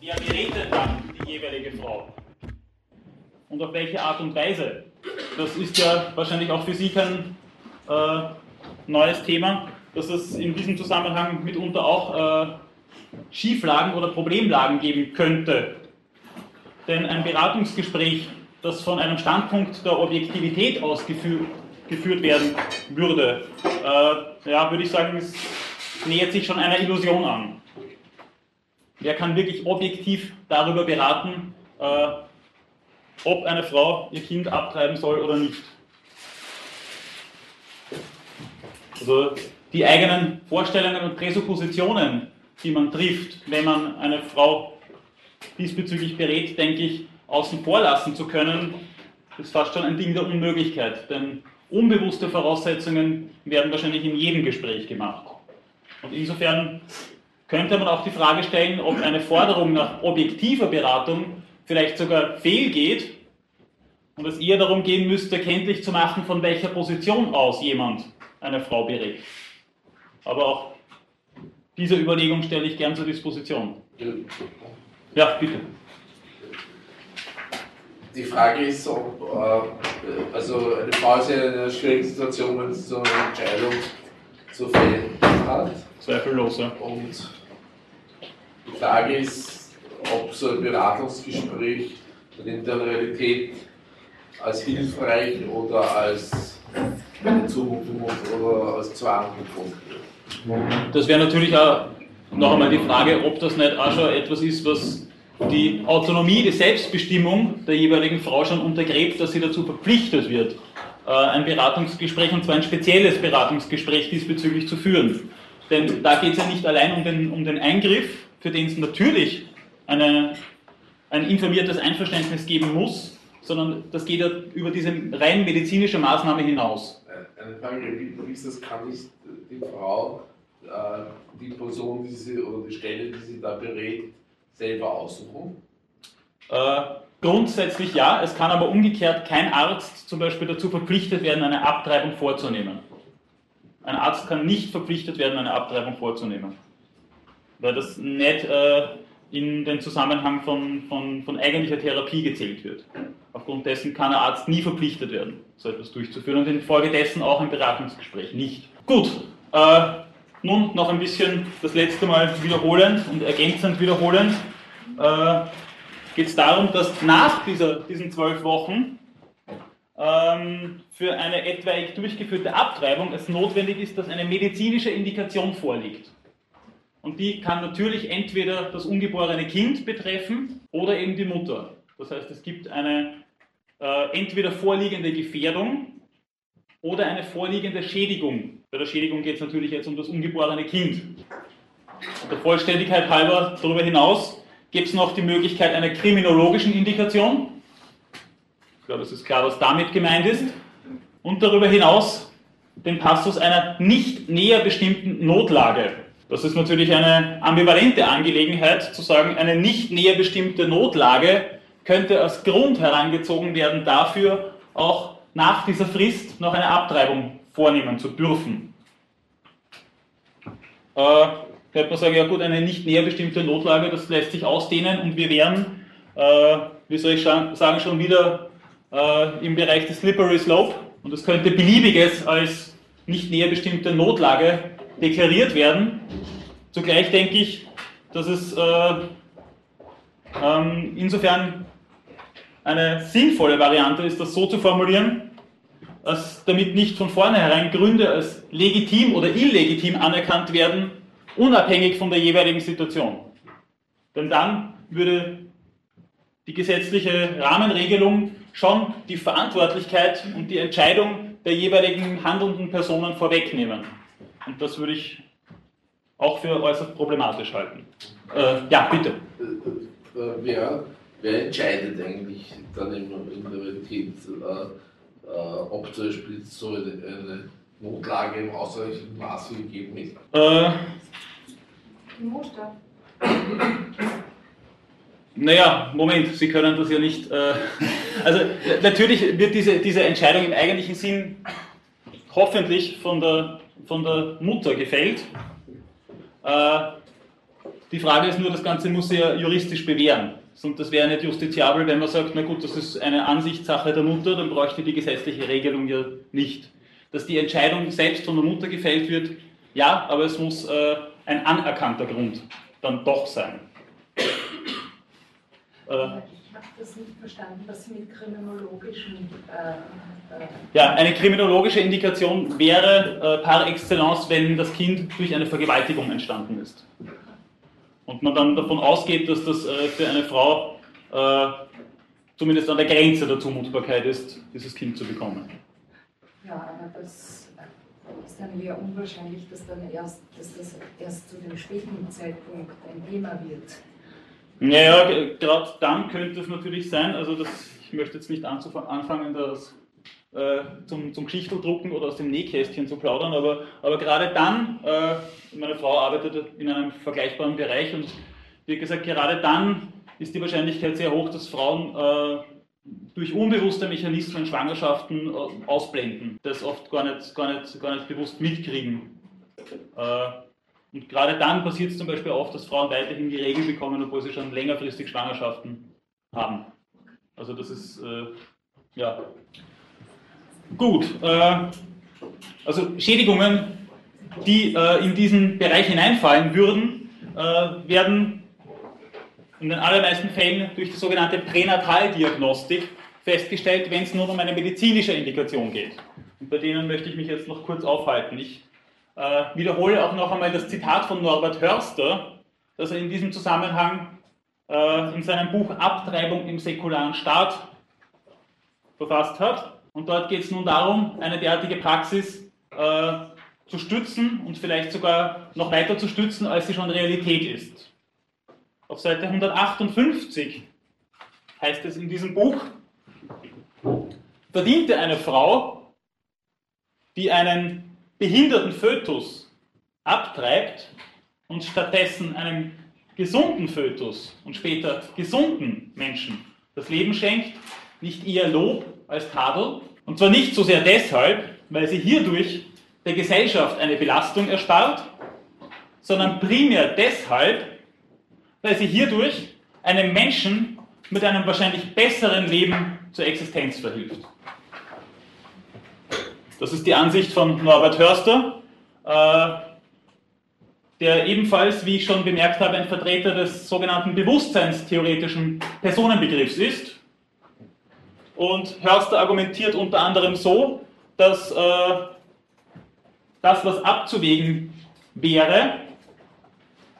wer berät denn dann die jeweilige Frau? Und auf welche Art und Weise? Das ist ja wahrscheinlich auch für Sie kein äh, neues Thema, dass es in diesem Zusammenhang mitunter auch äh, Schieflagen oder Problemlagen geben könnte. Denn ein Beratungsgespräch, das von einem Standpunkt der Objektivität ausgeführt geführt werden würde, äh, ja, würde ich sagen, es nähert sich schon einer Illusion an. Wer kann wirklich objektiv darüber beraten, äh, ob eine Frau ihr Kind abtreiben soll oder nicht? Also die eigenen Vorstellungen und Präsuppositionen, die man trifft, wenn man eine Frau diesbezüglich berät, denke ich, außen vor lassen zu können, ist fast schon ein Ding der Unmöglichkeit. Denn unbewusste Voraussetzungen werden wahrscheinlich in jedem Gespräch gemacht. Und insofern könnte man auch die Frage stellen, ob eine Forderung nach objektiver Beratung vielleicht sogar fehlgeht und es eher darum gehen müsste, kenntlich zu machen, von welcher Position aus jemand eine Frau berät. Aber auch diese Überlegung stelle ich gern zur Disposition. Ja, bitte. Die Frage ist, ob äh, also eine Frau ist ja in einer schwierigen Situation, wenn sie so eine Entscheidung zu fällen hat. Zweifellos, ja. Und die Frage ist, ob so ein Beratungsgespräch in der Realität als hilfreich oder als eine Zumutung oder als Zwang gefunden wird. Das wäre natürlich auch noch einmal die Frage, ob das nicht auch schon etwas ist, was die Autonomie, die Selbstbestimmung der jeweiligen Frau schon untergräbt, dass sie dazu verpflichtet wird, äh, ein Beratungsgespräch, und zwar ein spezielles Beratungsgespräch diesbezüglich zu führen. Denn da geht es ja nicht allein um den, um den Eingriff, für den es natürlich eine, ein informiertes Einverständnis geben muss, sondern das geht ja über diese rein medizinische Maßnahme hinaus. Äh, eine Frage, wie ist das, kann ich die Frau, äh, die Person, die sie, oder die Stelle, die sie da berät, selber aussuchen? Äh, grundsätzlich ja, es kann aber umgekehrt kein Arzt zum Beispiel dazu verpflichtet werden, eine Abtreibung vorzunehmen. Ein Arzt kann nicht verpflichtet werden, eine Abtreibung vorzunehmen, weil das nicht äh, in den Zusammenhang von, von, von eigentlicher Therapie gezählt wird. Aufgrund dessen kann ein Arzt nie verpflichtet werden, so etwas durchzuführen und infolgedessen auch ein Beratungsgespräch nicht. Gut, äh, nun noch ein bisschen das letzte Mal wiederholend und ergänzend wiederholend. Äh, Geht es darum, dass nach dieser, diesen zwölf Wochen ähm, für eine etwaig durchgeführte Abtreibung es notwendig ist, dass eine medizinische Indikation vorliegt. Und die kann natürlich entweder das ungeborene Kind betreffen oder eben die Mutter. Das heißt, es gibt eine äh, entweder vorliegende Gefährdung oder eine vorliegende Schädigung. Bei der Schädigung geht es natürlich jetzt um das ungeborene Kind. Und der Vollständigkeit halber darüber hinaus gibt es noch die Möglichkeit einer kriminologischen Indikation. Ich glaube, es ist klar, was damit gemeint ist. Und darüber hinaus den Passus einer nicht näher bestimmten Notlage. Das ist natürlich eine ambivalente Angelegenheit, zu sagen, eine nicht näher bestimmte Notlage könnte als Grund herangezogen werden dafür, auch nach dieser Frist noch eine Abtreibung vornehmen zu dürfen. Äh, könnte man sagen, ja gut, eine nicht näher bestimmte Notlage, das lässt sich ausdehnen und wir wären, äh, wie soll ich sagen, schon wieder äh, im Bereich des Slippery Slope und es könnte beliebiges als nicht näher bestimmte Notlage deklariert werden. Zugleich denke ich, dass es äh, ähm, insofern eine sinnvolle Variante ist, das so zu formulieren, dass damit nicht von vornherein Gründe als legitim oder illegitim anerkannt werden, unabhängig von der jeweiligen Situation. Denn dann würde die gesetzliche Rahmenregelung schon die Verantwortlichkeit und die Entscheidung der jeweiligen handelnden Personen vorwegnehmen. Und das würde ich auch für äußerst problematisch halten. Äh, ja, bitte. Äh, äh, wer, wer, entscheidet eigentlich dann in, der Realität, äh, ob zum Beispiel so eine, eine Notlage im ausreichenden Maße gegeben ist? Äh, Mutter. Naja, Moment, Sie können das ja nicht. Äh, also natürlich wird diese, diese Entscheidung im eigentlichen Sinn hoffentlich von der, von der Mutter gefällt. Äh, Die Frage ist nur, das Ganze muss ja juristisch bewähren. Und das wäre nicht justiziabel, wenn man sagt, na gut, das ist eine Ansichtssache der Mutter, dann bräuchte die gesetzliche Regelung ja nicht. Dass die Entscheidung selbst von der Mutter gefällt wird, ja, aber es muss äh, ein anerkannter Grund dann doch sein. Äh, habe das nicht verstanden, was Sie mit kriminologischen. Äh, äh ja, eine kriminologische Indikation wäre äh, par excellence, wenn das Kind durch eine Vergewaltigung entstanden ist. Und man dann davon ausgeht, dass das äh, für eine Frau äh, zumindest an der Grenze der Zumutbarkeit ist, dieses Kind zu bekommen. Ja, aber das ist dann eher unwahrscheinlich, dass, dann erst, dass das erst zu dem späten Zeitpunkt ein Thema wird. Naja, gerade dann könnte es natürlich sein, also das, ich möchte jetzt nicht anfangen, das äh, zum, zum Geschichteldrucken oder aus dem Nähkästchen zu plaudern, aber, aber gerade dann, äh, meine Frau arbeitet in einem vergleichbaren Bereich und wie gesagt, gerade dann ist die Wahrscheinlichkeit sehr hoch, dass Frauen äh, durch unbewusste Mechanismen Schwangerschaften äh, ausblenden, das oft gar nicht, gar nicht, gar nicht bewusst mitkriegen. Äh, und gerade dann passiert es zum Beispiel oft, dass Frauen weiterhin die Regel bekommen, obwohl sie schon längerfristig Schwangerschaften haben. Also das ist, äh, ja, Gut, äh, also Schädigungen, die äh, in diesen Bereich hineinfallen würden, äh, werden in den allermeisten Fällen durch die sogenannte Pränataldiagnostik festgestellt, wenn es nur um eine medizinische Indikation geht. Und bei denen möchte ich mich jetzt noch kurz aufhalten. Ich äh, wiederhole auch noch einmal das Zitat von Norbert Hörster, das er in diesem Zusammenhang äh, in seinem Buch Abtreibung im säkularen Staat verfasst hat. Und dort geht es nun darum, eine derartige Praxis äh, zu stützen und vielleicht sogar noch weiter zu stützen, als sie schon Realität ist. Auf Seite 158 heißt es in diesem Buch, verdiente eine Frau, die einen behinderten Fötus abtreibt und stattdessen einem gesunden Fötus und später gesunden Menschen das Leben schenkt, nicht eher Lob als Tadel. Und zwar nicht so sehr deshalb, weil sie hierdurch der Gesellschaft eine Belastung erspart, sondern primär deshalb, weil sie hierdurch einem Menschen mit einem wahrscheinlich besseren Leben zur Existenz verhilft. Das ist die Ansicht von Norbert Hörster, äh, der ebenfalls, wie ich schon bemerkt habe, ein Vertreter des sogenannten bewusstseinstheoretischen Personenbegriffs ist. Und Hörster argumentiert unter anderem so, dass äh, das, was abzuwägen wäre,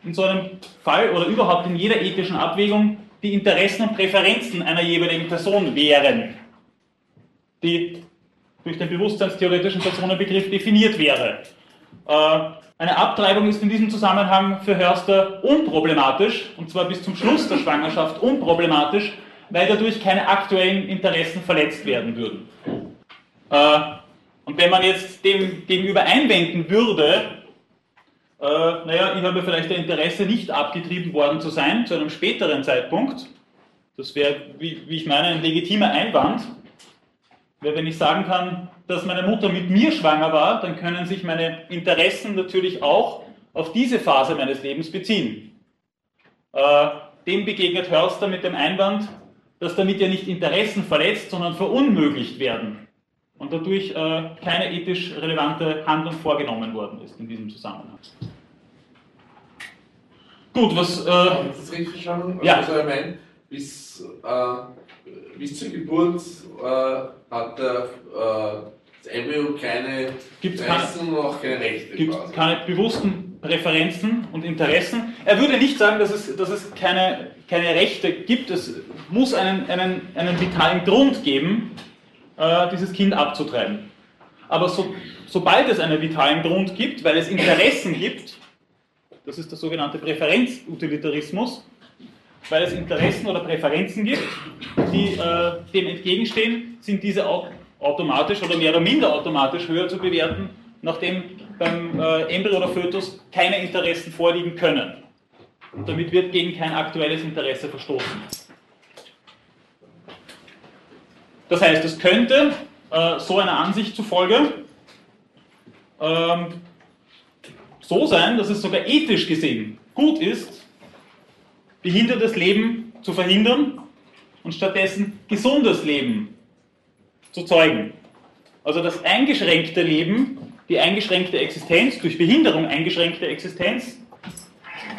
in so einem Fall oder überhaupt in jeder ethischen Abwägung die Interessen und Präferenzen einer jeweiligen Person wären, die durch den bewusstseinstheoretischen Personenbegriff definiert wäre. Äh, eine Abtreibung ist in diesem Zusammenhang für Hörster unproblematisch, und zwar bis zum Schluss der Schwangerschaft unproblematisch, weil dadurch keine aktuellen Interessen verletzt werden würden. Äh, und wenn man jetzt dem gegenüber einwenden würde, äh, naja, ich habe vielleicht ein Interesse, nicht abgetrieben worden zu sein, zu einem späteren Zeitpunkt, das wäre, wie, wie ich meine, ein legitimer Einwand, wenn ich sagen kann, dass meine Mutter mit mir schwanger war, dann können sich meine Interessen natürlich auch auf diese Phase meines Lebens beziehen. Äh, dem begegnet Hörster mit dem Einwand, dass damit ja nicht Interessen verletzt, sondern verunmöglicht werden und dadurch äh, keine ethisch relevante Handlung vorgenommen worden ist in diesem Zusammenhang. Gut, was. Äh, das ist richtig verstanden? Ja. Also, ich meine, bis, äh, bis zur Geburt äh, hat der, äh, das Embryo keine Gibt's Interessen und auch keine Rechte. Gibt keine bewussten Präferenzen und Interessen. Er würde nicht sagen, dass es, dass es keine, keine Rechte gibt. Es muss einen, einen, einen vitalen Grund geben, äh, dieses Kind abzutreiben. Aber so, sobald es einen vitalen Grund gibt, weil es Interessen gibt, das ist der sogenannte Präferenzutilitarismus, weil es Interessen oder Präferenzen gibt, die äh, dem entgegenstehen, sind diese auch automatisch oder mehr oder minder automatisch höher zu bewerten, nachdem beim äh, Embryo oder Fötus keine Interessen vorliegen können. Und damit wird gegen kein aktuelles Interesse verstoßen. Das heißt, es könnte äh, so einer Ansicht zufolge ähm, so sein, dass es sogar ethisch gesehen gut ist, behindertes Leben zu verhindern und stattdessen gesundes Leben zu zeugen. Also das eingeschränkte Leben, die eingeschränkte Existenz, durch Behinderung eingeschränkte Existenz,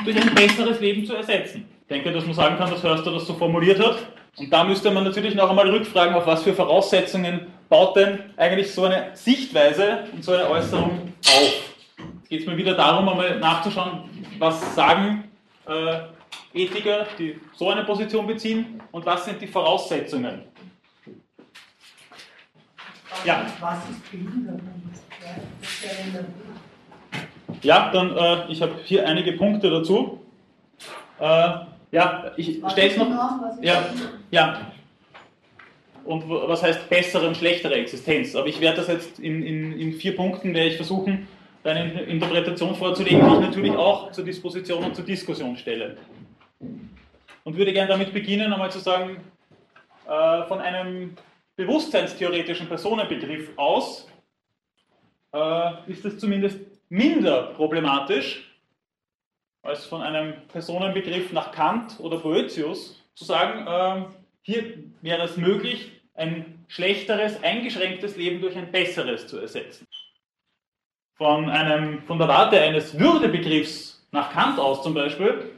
durch ein besseres Leben zu ersetzen. Ich denke, dass man sagen kann, dass Hörster das so formuliert hat. Und da müsste man natürlich noch einmal rückfragen, auf was für Voraussetzungen baut denn eigentlich so eine Sichtweise und so eine Äußerung auf. Jetzt geht es mir wieder darum, einmal nachzuschauen, was sagen äh, Ethiker, die so eine Position beziehen, und was sind die Voraussetzungen. Ja. Was ist Behinderung? Ja, dann, äh, ich habe hier einige Punkte dazu. Äh, ja, ich stelle es noch. Ja, ja. Und was heißt bessere und schlechtere Existenz? Aber ich werde das jetzt in, in, in vier Punkten, werde ich versuchen, eine Interpretation vorzulegen, die ich natürlich auch zur Disposition und zur Diskussion stelle. Und würde gerne damit beginnen, einmal zu sagen, äh, von einem bewusstseinstheoretischen Personenbegriff aus äh, ist es zumindest minder problematisch, als von einem Personenbegriff nach Kant oder Boetius zu sagen, äh, hier wäre es möglich, ein schlechteres, eingeschränktes Leben durch ein besseres zu ersetzen. Von, einem, von der Warte eines Würdebegriffs nach Kant aus zum Beispiel,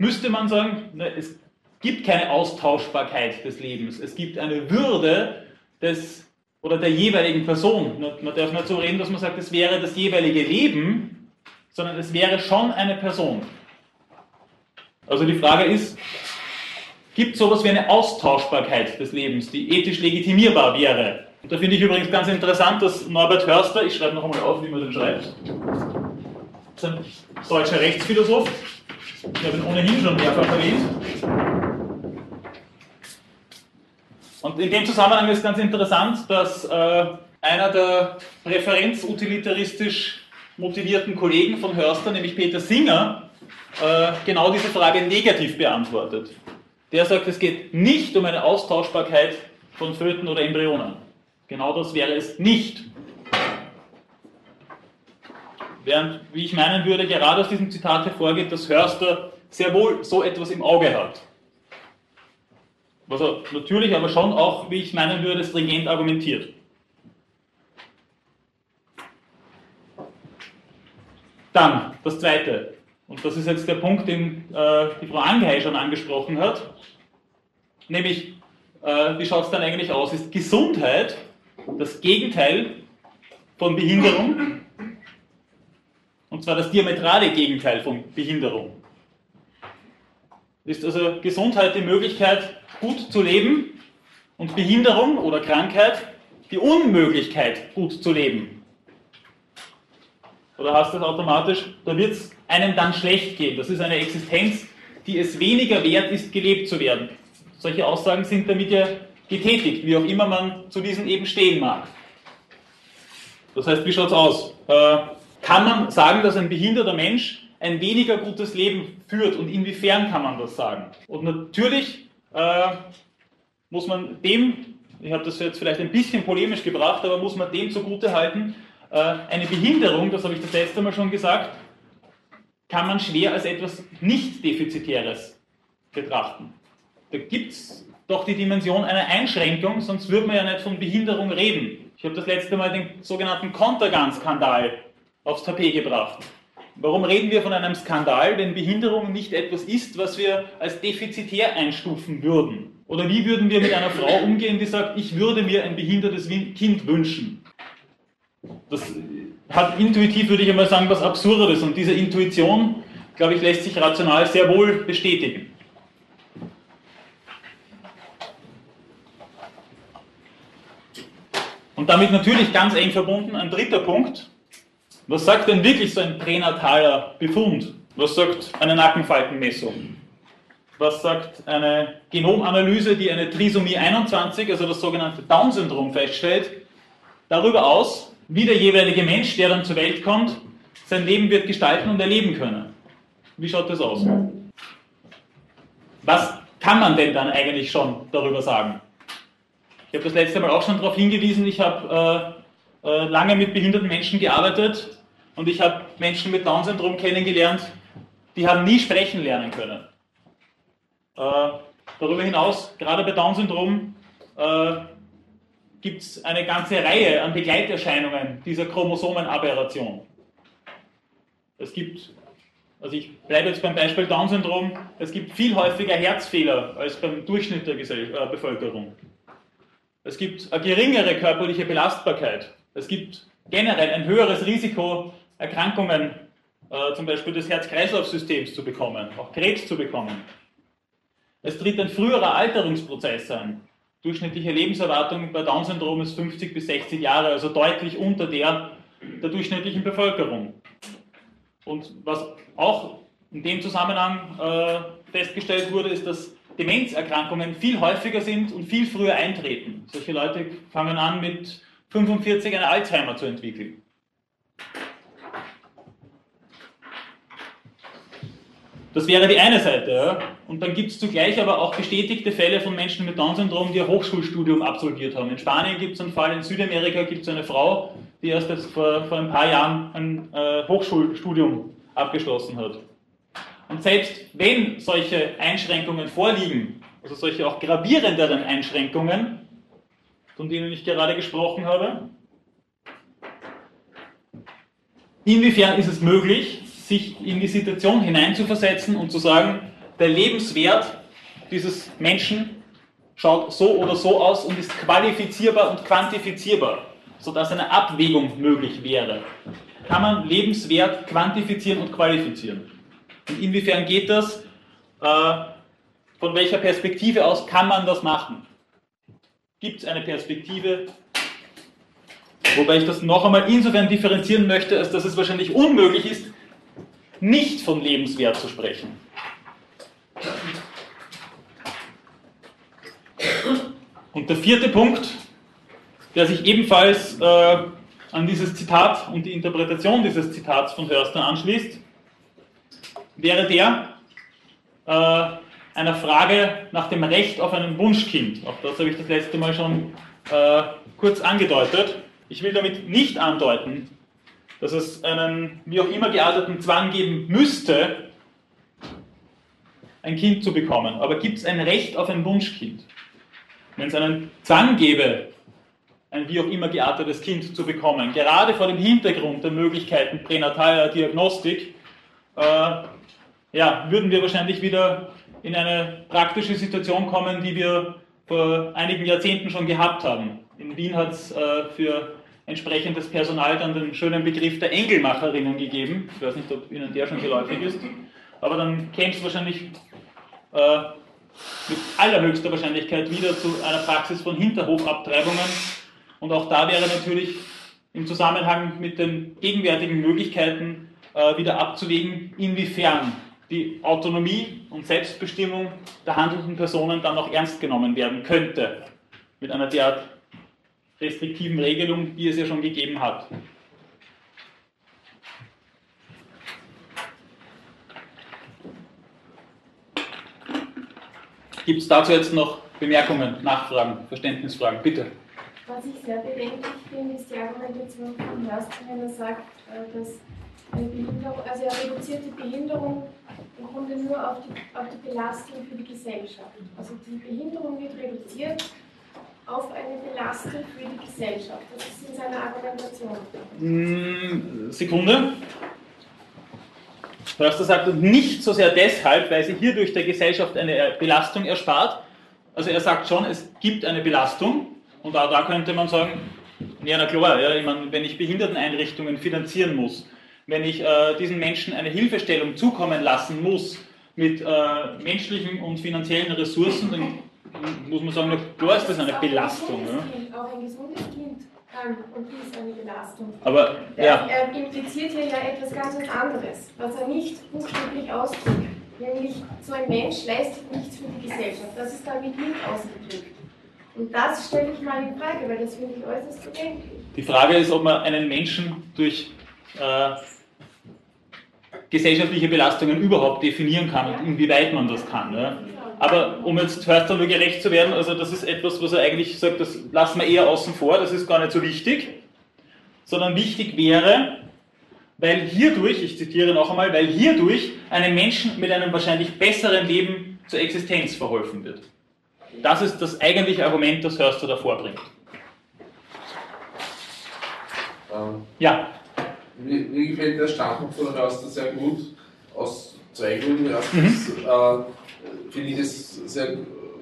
müsste man sagen, ne, es gibt keine Austauschbarkeit des Lebens. Es gibt eine Würde des oder der jeweiligen Person. Man darf nicht so reden, dass man sagt, es wäre das jeweilige Leben, sondern es wäre schon eine Person. Also die Frage ist, gibt es sowas wie eine Austauschbarkeit des Lebens, die ethisch legitimierbar wäre? Und da finde ich übrigens ganz interessant, dass Norbert Hörster, ich schreibe noch einmal auf, wie man den schreibt, ist ein deutscher Rechtsphilosoph, ich habe ihn ohnehin schon mehrfach erwähnt, und in dem Zusammenhang ist ganz interessant, dass äh, einer der präferenzutilitaristisch motivierten Kollegen von Hörster, nämlich Peter Singer, äh, genau diese Frage negativ beantwortet. Der sagt, es geht nicht um eine Austauschbarkeit von Föten oder Embryonen. Genau das wäre es nicht. Während, wie ich meinen würde, gerade aus diesem Zitat hervorgeht, dass Hörster sehr wohl so etwas im Auge hat was er natürlich aber schon auch, wie ich meinen würde, stringent argumentiert. Dann das Zweite, und das ist jetzt der Punkt, den äh, die Frau Angehey schon angesprochen hat, nämlich, äh, wie schaut es dann eigentlich aus? Ist Gesundheit das Gegenteil von Behinderung? Und zwar das diametrale Gegenteil von Behinderung. Ist also Gesundheit die Möglichkeit, gut zu leben und Behinderung oder Krankheit die Unmöglichkeit, gut zu leben. Oder heißt das automatisch, da wird es einem dann schlecht gehen. Das ist eine Existenz, die es weniger wert ist, gelebt zu werden. Solche Aussagen sind damit ja getätigt, wie auch immer man zu diesen eben stehen mag. Das heißt, wie schaut es aus? Äh, kann man sagen, dass ein behinderter Mensch ein weniger gutes Leben führt und inwiefern kann man das sagen? Und natürlich äh, muss man dem, ich habe das jetzt vielleicht ein bisschen polemisch gebracht, aber muss man dem zugute halten, äh, eine Behinderung, das habe ich das letzte Mal schon gesagt, kann man schwer als etwas nicht Defizitäres betrachten. Da gibt es doch die Dimension einer Einschränkung, sonst würde man ja nicht von Behinderung reden. Ich habe das letzte Mal den sogenannten Kontergan-Skandal aufs Tapet gebracht. Warum reden wir von einem Skandal, wenn Behinderung nicht etwas ist, was wir als defizitär einstufen würden? Oder wie würden wir mit einer Frau umgehen, die sagt, ich würde mir ein behindertes Kind wünschen? Das hat intuitiv, würde ich einmal sagen, was Absurdes. Und diese Intuition, glaube ich, lässt sich rational sehr wohl bestätigen. Und damit natürlich ganz eng verbunden ein dritter Punkt, was sagt denn wirklich so ein pränataler Befund? Was sagt eine Nackenfaltenmessung? Was sagt eine Genomanalyse, die eine Trisomie 21, also das sogenannte Down-Syndrom, feststellt, darüber aus, wie der jeweilige Mensch, der dann zur Welt kommt, sein Leben wird gestalten und erleben können? Wie schaut das aus? Was kann man denn dann eigentlich schon darüber sagen? Ich habe das letzte Mal auch schon darauf hingewiesen, ich habe äh, äh, lange mit behinderten Menschen gearbeitet und ich habe Menschen mit Down-Syndrom kennengelernt, die haben nie sprechen lernen können. Äh, darüber hinaus, gerade bei Down-Syndrom, äh, gibt es eine ganze Reihe an Begleiterscheinungen dieser Chromosomenaberration. Es gibt, also ich bleibe jetzt beim Beispiel Down-Syndrom, es gibt viel häufiger Herzfehler als beim Durchschnitt der Gesell äh, Bevölkerung. Es gibt eine geringere körperliche Belastbarkeit. Es gibt generell ein höheres Risiko, Erkrankungen, äh, zum Beispiel des Herz-Kreislauf-Systems zu bekommen, auch Krebs zu bekommen. Es tritt ein früherer Alterungsprozess ein. Durchschnittliche Lebenserwartung bei Down-Syndrom ist 50 bis 60 Jahre, also deutlich unter der der durchschnittlichen Bevölkerung. Und was auch in dem Zusammenhang äh, festgestellt wurde, ist, dass Demenzerkrankungen viel häufiger sind und viel früher eintreten. Solche Leute fangen an mit 45 eine Alzheimer zu entwickeln. Das wäre die eine Seite. Ja? Und dann gibt es zugleich aber auch bestätigte Fälle von Menschen mit Down-Syndrom, die ein Hochschulstudium absolviert haben. In Spanien gibt es einen Fall, in Südamerika gibt es eine Frau, die erst vor, vor ein paar Jahren ein äh, Hochschulstudium abgeschlossen hat. Und selbst wenn solche Einschränkungen vorliegen, also solche auch gravierenderen Einschränkungen, von denen ich gerade gesprochen habe, inwiefern ist es möglich, sich in die Situation hineinzuversetzen und zu sagen, der Lebenswert dieses Menschen schaut so oder so aus und ist qualifizierbar und quantifizierbar, sodass eine Abwägung möglich wäre. Kann man Lebenswert quantifizieren und qualifizieren? Und inwiefern geht das? Äh, von welcher Perspektive aus kann man das machen? Gibt es eine Perspektive, Wobei ich das noch einmal insofern differenzieren möchte, als dass es wahrscheinlich unmöglich ist, nicht von Lebenswert zu sprechen. Und der vierte Punkt, der sich ebenfalls äh, an dieses Zitat und die Interpretation dieses Zitats von Hörster anschließt, wäre der äh, einer Frage nach dem Recht auf ein Wunschkind. Auch das habe ich das letzte Mal schon äh, kurz angedeutet. Ich will damit nicht andeuten, dass es einen wie auch immer gearteten Zwang geben müsste, ein Kind zu bekommen. Aber gibt es ein Recht auf ein Wunschkind? Wenn es einen Zwang gäbe, ein wie auch immer geartetes Kind zu bekommen, gerade vor dem Hintergrund der Möglichkeiten pränataler Diagnostik, äh, ja, würden wir wahrscheinlich wieder in eine praktische Situation kommen, die wir vor einigen Jahrzehnten schon gehabt haben. In Wien hat es äh, für entsprechendes Personal dann den schönen Begriff der Engelmacherinnen gegeben. Ich weiß nicht, ob Ihnen der schon geläufig ist. Aber dann käme es wahrscheinlich äh, mit allerhöchster Wahrscheinlichkeit wieder zu einer Praxis von Hinterhofabtreibungen. Und auch da wäre natürlich im Zusammenhang mit den gegenwärtigen Möglichkeiten äh, wieder abzuwägen, inwiefern die Autonomie und Selbstbestimmung der handelnden Personen dann auch ernst genommen werden könnte mit einer derart restriktiven Regelung, die es ja schon gegeben hat. Gibt es dazu jetzt noch Bemerkungen, Nachfragen, Verständnisfragen? Bitte. Was ich sehr bedenklich finde, ist die Argumentation von Hörst, wenn er sagt, äh, dass eine Behinderung, also er reduziert die Behinderung im Grunde nur auf die, auf die Belastung für die Gesellschaft. Also die Behinderung wird reduziert auf eine Belastung für die Gesellschaft. Das ist in seiner Argumentation. Hm, Sekunde. Förster sagt nicht so sehr deshalb, weil sie hierdurch der Gesellschaft eine Belastung erspart. Also er sagt schon, es gibt eine Belastung. Und auch da könnte man sagen, ja, na klar, ja, ich meine, wenn ich Behinderteneinrichtungen finanzieren muss, wenn ich äh, diesen Menschen eine Hilfestellung zukommen lassen muss mit äh, menschlichen und finanziellen Ressourcen, dann muss man sagen, klar ist das eine Belastung. Ja. Auch ein gesundes Kind kann und ist eine Belastung. Aber ja. Er impliziert hier ja etwas ganz anderes, was er nicht buchstäblich ausdrückt. Nämlich, so ein Mensch leistet nichts für die Gesellschaft. Das ist damit nicht ausgedrückt. Und das stelle ich mal in Frage, weil das finde ich äußerst bedenklich. Die Frage ist, ob man einen Menschen durch äh, gesellschaftliche Belastungen überhaupt definieren kann und inwieweit man das kann. Ja? Aber um jetzt Hörster nur gerecht zu werden, also das ist etwas, was er eigentlich sagt, das lassen wir eher außen vor, das ist gar nicht so wichtig, sondern wichtig wäre, weil hierdurch, ich zitiere noch einmal, weil hierdurch einem Menschen mit einem wahrscheinlich besseren Leben zur Existenz verholfen wird. Das ist das eigentliche Argument, das Hörster davor bringt. Ähm, Ja, mir, mir gefällt der Standpunkt von Hörster sehr gut, aus zwei Gründen. Erstens äh, finde ich, es sehr-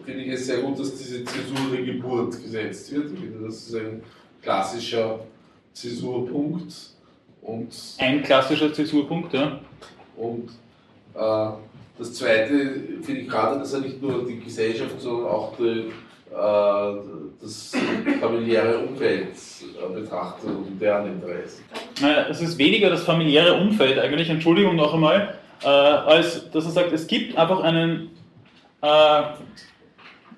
finde ich es sehr gut, dass diese Zäsur der Geburt gesetzt wird. Ich finde, das ist ein klassischer Zäsurpunkt. Und ein klassischer Zäsurpunkt. Ja. Und äh, das Zweite finde ich gerade, dass er nicht nur die Gesellschaft, sondern auch die, äh, das familiäre Umfeld äh, betrachtet und deren Interessen. Naja, Es ist weniger das familiäre Umfeld eigentlich, Entschuldigung noch einmal, äh, als dass er sagt, es gibt einfach einen, äh,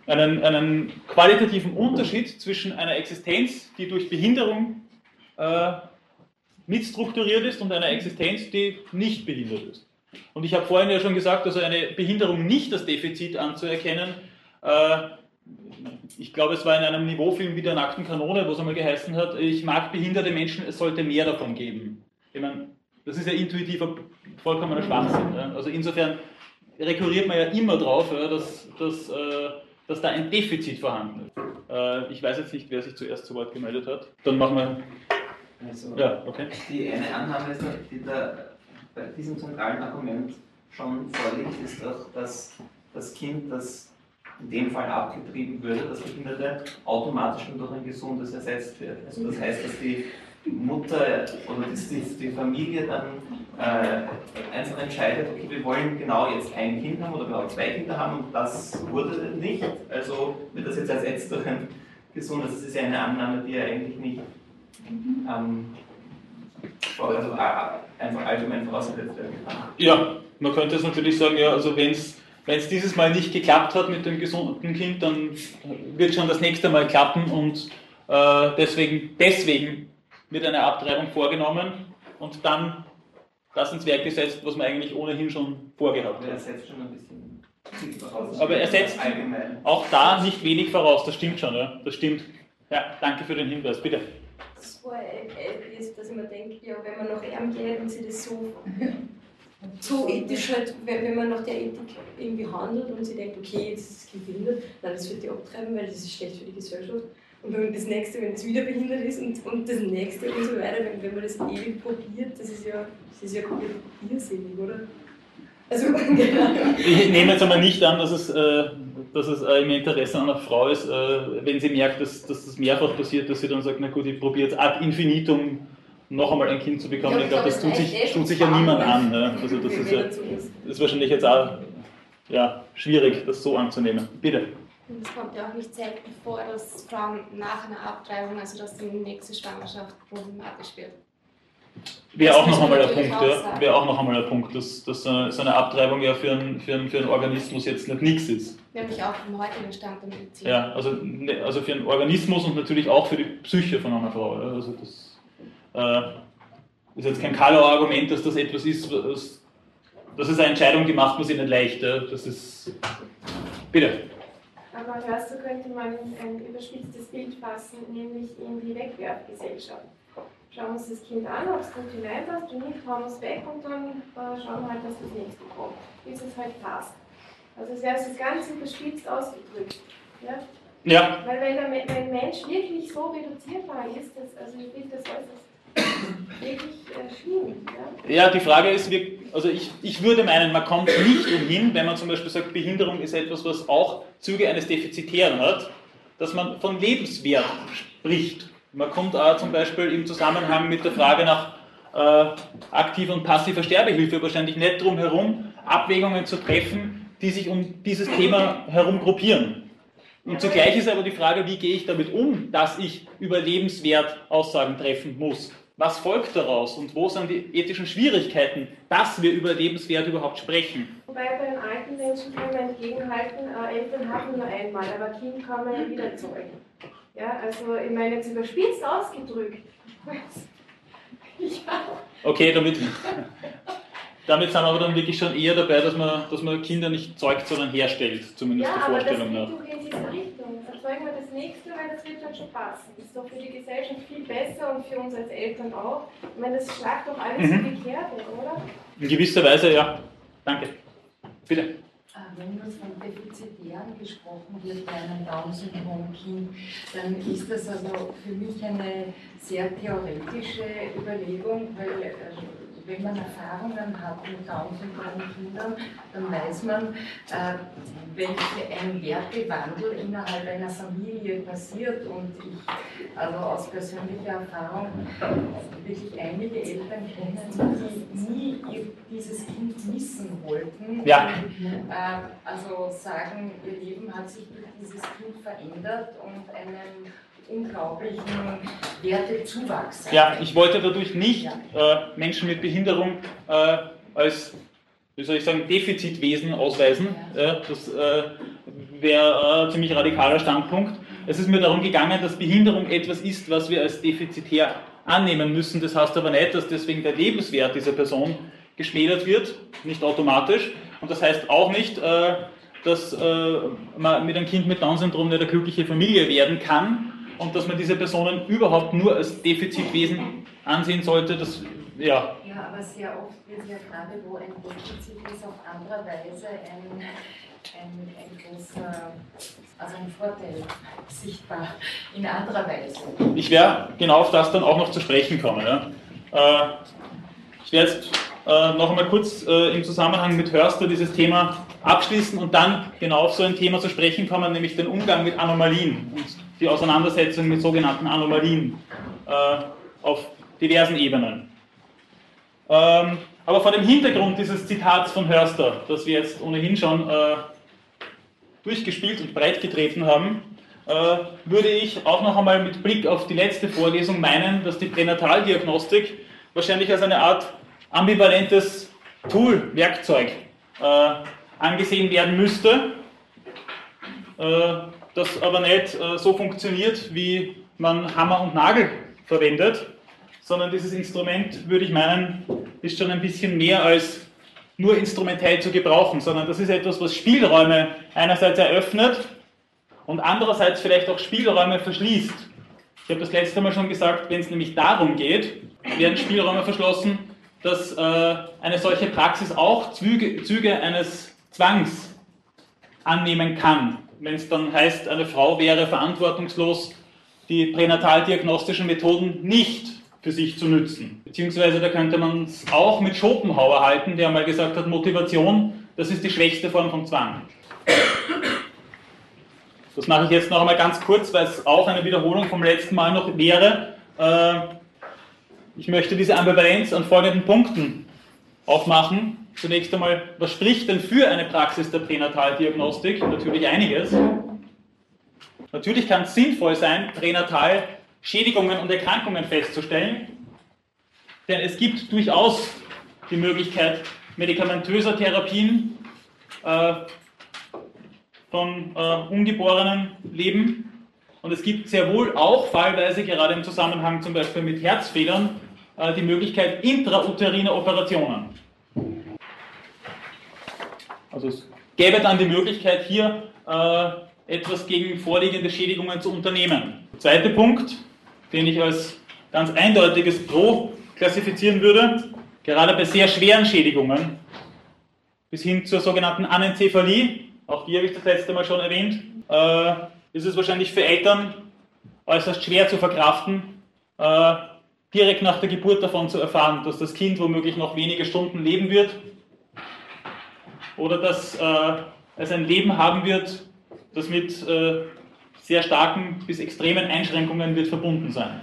einen, einen qualitativen Unterschied zwischen einer Existenz, die durch Behinderung äh, mitstrukturiert ist, und einer Existenz, die nicht behindert ist. Und ich habe vorhin ja schon gesagt, also eine Behinderung nicht als Defizit anzuerkennen, äh, ich glaube, es war in einem Niveaufilm wie der nackten Kanone, wo es einmal geheißen hat, ich mag behinderte Menschen, es sollte mehr davon geben. Ich meine, das ist ja intuitiver, vollkommener Schwachsinn. Also insofern rekurriert man ja immer drauf, ja, dass, dass, äh, dass da ein Defizit vorhanden ist. Äh, ich weiß jetzt nicht, wer sich zuerst zu Wort gemeldet hat. Dann machen wir. Also, Ja, okay. Die eine Annahme, ist, die da bei diesem zentralen Argument schon vorliegt, ist doch, dass das Kind, das in dem Fall abgetrieben würde, das Behinderte, automatisch nur durch ein gesundes ersetzt wird. Also das heißt, dass die Mutter oder die, die Familie dann äh, einfach entscheidet, okay, wir wollen genau jetzt ein Kind haben oder genau zwei Kinder haben und das wurde nicht. Also wird das jetzt ersetzt durch ein gesundes. Das ist ja eine Annahme, die ja eigentlich nicht ähm, also, äh, einfach allgemein vorausgesetzt werden kann. Ja, man könnte es natürlich sagen, ja, also wenn es dieses Mal nicht geklappt hat mit dem gesunden Kind, dann wird schon das nächste Mal klappen und äh, deswegen, deswegen wird eine Abtreibung vorgenommen und dann das ins Werk gesetzt, was man eigentlich ohnehin schon vorgehabt Aber er hat. setzt schon ein bisschen voraus. Aber er setzt- allgemein. Auch da nicht wenig voraus, das stimmt schon, ja, das stimmt. Ja, danke für den Hinweis, bitte. Das war ist, dass ich mir denke, ja, wenn man nach ihm geht und sich das so, so ethisch halt, wenn, wenn man nach der Ethik irgendwie handelt und sie denkt, okay, jetzt ist Kind behindert, dann das wird die abtreiben, weil das ist schlecht für die Gesellschaft. Und wenn das nächste, wenn es wieder behindert ist und, und das nächste und so weiter, wenn, wenn man das ewig probiert, das ist ja, das ist ja komplett irrsinnig, oder? Also, genau. Ich nehme jetzt einmal nicht an, dass es, äh, dass es äh, im Interesse einer Frau ist, äh, wenn sie merkt, dass, dass das mehrfach passiert, dass sie dann sagt, na gut, ich probiere jetzt ad infinitum noch einmal ein Kind zu bekommen. Ja, ich glaube, das tut sich, tut sich ja niemand an. Ne? Also das ist, ja, man das ist wahrscheinlich jetzt auch ja, schwierig, das so anzunehmen. Bitte. Und es kommt ja auch nicht selten vor, dass Frauen nach einer Abtreibung, also dass die nächste Schwangerschaft problematisch wird. Wäre auch noch einmal der Punkt, ja. Wäre auch noch einmal der Punkt, dass, dass so eine Abtreibung ja für einen, für, einen, für einen Organismus jetzt nicht nichts ist. Nämlich auch im heutigen Stand der Medizin. Ja, also, ne, also für den Organismus und natürlich auch für die Psyche von einer Frau. Also das äh, ist jetzt kein Kalauer Argument, dass das etwas ist, was, das ist eine Entscheidung, die macht man sich nicht leicht. Das ist. Bitte. Aber du, könnte man ein überspitztes Bild fassen, nämlich in die Wegwerfgesellschaft. Schauen wir uns das Kind an, ob es gut hineinpasst und nicht, hauen wir es weg und dann äh, schauen wir halt, dass das nächste kommt, bis es halt passt. Also es wäre jetzt ganz überspitzt ausgedrückt. Ja? Ja, Weil wenn der Me- wenn ein Mensch wirklich so reduzierbar ist, das, also ich finde das äußerst äh, schwierig. Ja? Ja, die Frage ist, wir, also ich, ich würde meinen, man kommt nicht umhin, wenn man zum Beispiel sagt, Behinderung ist etwas, was auch Züge eines Defizitären hat, dass man von Lebenswert spricht. Man kommt auch zum Beispiel im Zusammenhang mit der Frage nach äh, aktiver und passiver Sterbehilfe wahrscheinlich nicht drum herum, Abwägungen zu treffen, die sich um dieses Thema herum gruppieren. Und zugleich ist aber die Frage, wie gehe ich damit um, dass ich über Lebenswert Aussagen treffen muss. Was folgt daraus und wo sind die ethischen Schwierigkeiten, dass wir über Lebenswert überhaupt sprechen? Wobei bei den alten Menschen kann man entgegenhalten, äh, Eltern haben nur einmal, aber Kind kann man ja wieder zeugen. Ja, also ich meine jetzt überspitzt ausgedrückt. ja. Okay, damit, damit sind wir aber dann wirklich schon eher dabei, dass man, dass man Kinder nicht zeugt, sondern herstellt, zumindest ja, der aber das Vorstellung nach. Erzeugen wir das nächste, weil das wird dann schon passen. Das ist doch für die Gesellschaft viel besser und für uns als Eltern auch. Ich meine, das schlagt doch alles Mhm. in die Kerbe, oder? In gewisser Weise, ja. Danke. Bitte. wenn nur von Defizitären gesprochen wird bei einem Down-Syndrom-Kind, dann ist das also für mich eine sehr theoretische Überlegung, weil äh, wenn man Erfahrungen hat mit Down-Syndrom-Kindern, dann weiß man, äh, welche ein Wertewandel innerhalb einer Familie passiert. Und ich, also aus persönlicher Erfahrung, wirklich einige Eltern kennen, die nie dieses Kind missen wollten. Ja. Und, äh, also sagen, ihr Leben hat sich durch dieses Kind verändert und einen unglaublichen Wertezuwachs. Ja, ich wollte dadurch nicht äh, Menschen mit Behinderung äh, als, wie soll ich sagen, Defizitwesen ausweisen. Äh, das wäre ein ziemlich radikaler Standpunkt. Es ist mir darum gegangen, dass Behinderung etwas ist, was wir als defizitär annehmen müssen. Das heißt aber nicht, dass deswegen der Lebenswert dieser Person geschmälert wird, nicht automatisch. Und das heißt auch nicht, äh, dass äh, man mit einem Kind mit Down-Syndrom nicht eine glückliche Familie werden kann, und dass man diese Personen überhaupt nur als Defizitwesen ansehen sollte, das, ja. Ja, aber sehr oft wird ja gerade, wo ein Defizit ist, auf andere Weise ein, ein, ein großer, also ein Vorteil sichtbar in anderer Weise. Ich werde genau auf das dann auch noch zu sprechen kommen. Ja. Äh, ich werde jetzt äh, noch einmal kurz äh, im Zusammenhang mit Hörster dieses Thema abschließen und dann genau auf so ein Thema zu sprechen kommen, nämlich den Umgang mit Anomalien und die Auseinandersetzung mit sogenannten Anomalien äh, auf diversen Ebenen. Ähm, aber vor dem Hintergrund dieses Zitats von Hörster, das wir jetzt ohnehin schon äh, durchgespielt und breitgetreten haben, äh, würde ich auch noch einmal mit Blick auf die letzte Vorlesung meinen, dass die Pränataldiagnostik wahrscheinlich als eine Art ambivalentes Tool, Werkzeug äh, angesehen werden müsste, äh, das aber nicht äh, so funktioniert, wie man Hammer und Nagel verwendet, sondern dieses Instrument, würde ich meinen, ist schon ein bisschen mehr als nur instrumentell zu gebrauchen, sondern das ist etwas, was Spielräume einerseits eröffnet und andererseits vielleicht auch Spielräume verschließt. Ich habe das letzte Mal schon gesagt, wenn es nämlich darum geht, werden Spielräume verschlossen, dass äh, eine solche Praxis auch Züge, Züge eines Zwangs annehmen kann wenn es dann heißt, eine Frau wäre verantwortungslos, die pränataldiagnostischen Methoden nicht für sich zu nützen. Beziehungsweise da könnte man es auch mit Schopenhauer halten, der mal gesagt hat, Motivation, das ist die schwächste Form von Zwang. Das mache ich jetzt noch einmal ganz kurz, weil es auch eine Wiederholung vom letzten Mal noch wäre. Äh, ich möchte diese Ambivalenz an folgenden Punkten aufmachen. Zunächst einmal, was spricht denn für eine Praxis der Pränataldiagnostik? Natürlich einiges. Natürlich kann es sinnvoll sein, pränatal Schädigungen und Erkrankungen festzustellen, denn es gibt durchaus die Möglichkeit medikamentöser Therapien äh, von äh, ungeborenen Leben. Und es gibt sehr wohl auch fallweise, gerade im Zusammenhang zum Beispiel mit Herzfehlern, äh, die Möglichkeit intrauteriner Operationen. Also es gäbe dann die Möglichkeit, hier äh, etwas gegen vorliegende Schädigungen zu unternehmen. Der zweite Punkt, den ich als ganz eindeutiges Pro klassifizieren würde, gerade bei sehr schweren Schädigungen, bis hin zur sogenannten Anencephalie, auch die habe ich das letzte Mal schon erwähnt, äh, ist es wahrscheinlich für Eltern äußerst schwer zu verkraften, äh, direkt nach der Geburt davon zu erfahren, dass das Kind womöglich noch wenige Stunden leben wird oder dass äh, es ein Leben haben wird, das mit äh, sehr starken bis extremen Einschränkungen wird verbunden sein.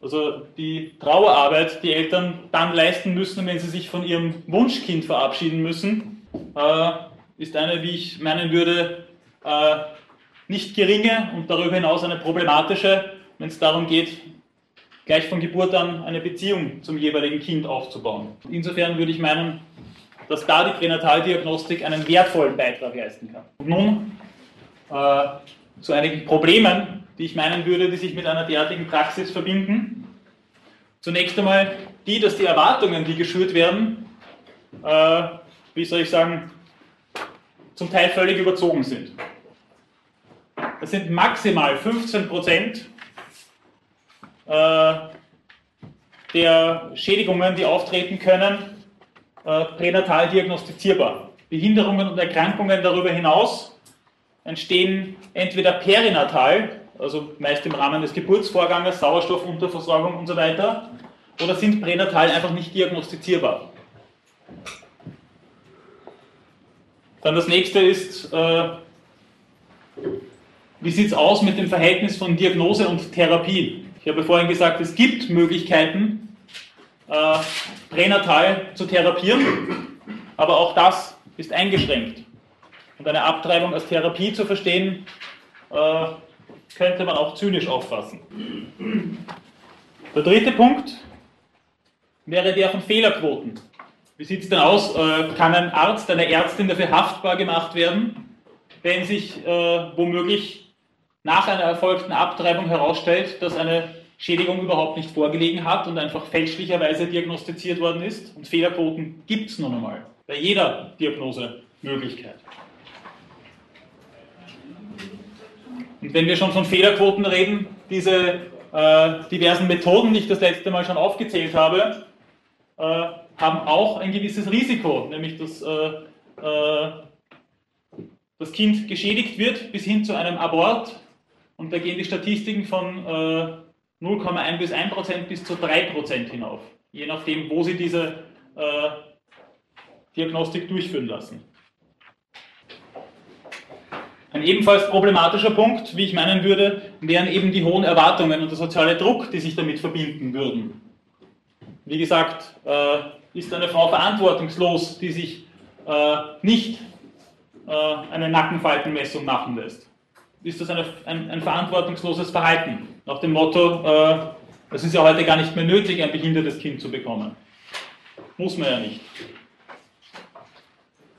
Also die Trauerarbeit, die Eltern dann leisten müssen, wenn sie sich von ihrem Wunschkind verabschieden müssen, äh, ist eine, wie ich meinen würde, äh, nicht geringe und darüber hinaus eine problematische, wenn es darum geht, gleich von Geburt an eine Beziehung zum jeweiligen Kind aufzubauen. Insofern würde ich meinen, dass da die Pränataldiagnostik einen wertvollen Beitrag leisten kann. Und nun äh, zu einigen Problemen, die ich meinen würde, die sich mit einer derartigen Praxis verbinden. Zunächst einmal die, dass die Erwartungen, die geschürt werden, äh, wie soll ich sagen, zum Teil völlig überzogen sind. Es sind maximal 15 Prozent äh, der Schädigungen, die auftreten können, äh, pränatal diagnostizierbar. Behinderungen und Erkrankungen darüber hinaus entstehen entweder perinatal, also meist im Rahmen des Geburtsvorganges, Sauerstoffunterversorgung und so weiter, oder sind pränatal einfach nicht diagnostizierbar. Dann das nächste ist, äh, wie sieht es aus mit dem Verhältnis von Diagnose und Therapie? Ich habe vorhin gesagt, es gibt Möglichkeiten, äh, pränatal zu therapieren, aber auch das ist eingeschränkt. Und eine Abtreibung als Therapie zu verstehen, äh, könnte man auch zynisch auffassen. Der dritte Punkt wäre der von Fehlerquoten. Wie sieht es denn aus? Äh, kann ein Arzt, eine Ärztin dafür haftbar gemacht werden, wenn sich äh, womöglich nach einer erfolgten Abtreibung herausstellt, dass eine Schädigung überhaupt nicht vorgelegen hat und einfach fälschlicherweise diagnostiziert worden ist? Und Fehlerquoten gibt es nun einmal bei jeder Diagnosemöglichkeit. Und wenn wir schon von Fehlerquoten reden, diese äh, diversen Methoden, die ich das letzte Mal schon aufgezählt habe, äh, haben auch ein gewisses Risiko, nämlich dass äh, äh das Kind geschädigt wird bis hin zu einem Abort. Und da gehen die Statistiken von 0,1 äh, bis 1 Prozent bis zu 3 Prozent hinauf, je nachdem, wo Sie diese äh, Diagnostik durchführen lassen. Ein ebenfalls problematischer Punkt, wie ich meinen würde, wären eben die hohen Erwartungen und der soziale Druck, die sich damit verbinden würden. Wie gesagt, äh, ist eine Frau verantwortungslos, die sich äh, nicht äh, eine Nackenfaltenmessung machen lässt? Ist das eine, ein, ein, verantwortungsloses Verhalten? Nach dem Motto, äh, es ist ja heute gar nicht mehr nötig, ein behindertes Kind zu bekommen. Muss man ja nicht.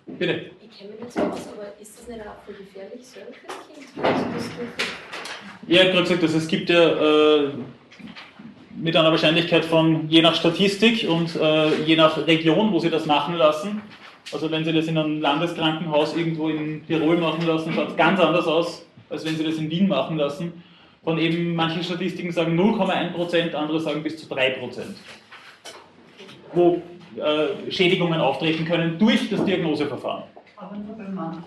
Bitte kenne mich nicht so aus, aber ist das nicht auch voll gefährlich so für ein Kind? ja, ich habe gerade gesagt, dass es gibt ja äh, mit einer Wahrscheinlichkeit von je nach Statistik und äh, je nach Region, wo sie das machen lassen. Also wenn sie das in einem Landeskrankenhaus irgendwo in Tirol machen lassen, schaut es ganz anders aus, als wenn sie das in Wien machen lassen. Von eben manche Statistiken sagen 0,1%, andere sagen bis zu 3%. Wo äh, Schädigungen auftreten können durch das Diagnoseverfahren. Aber nur bei manchen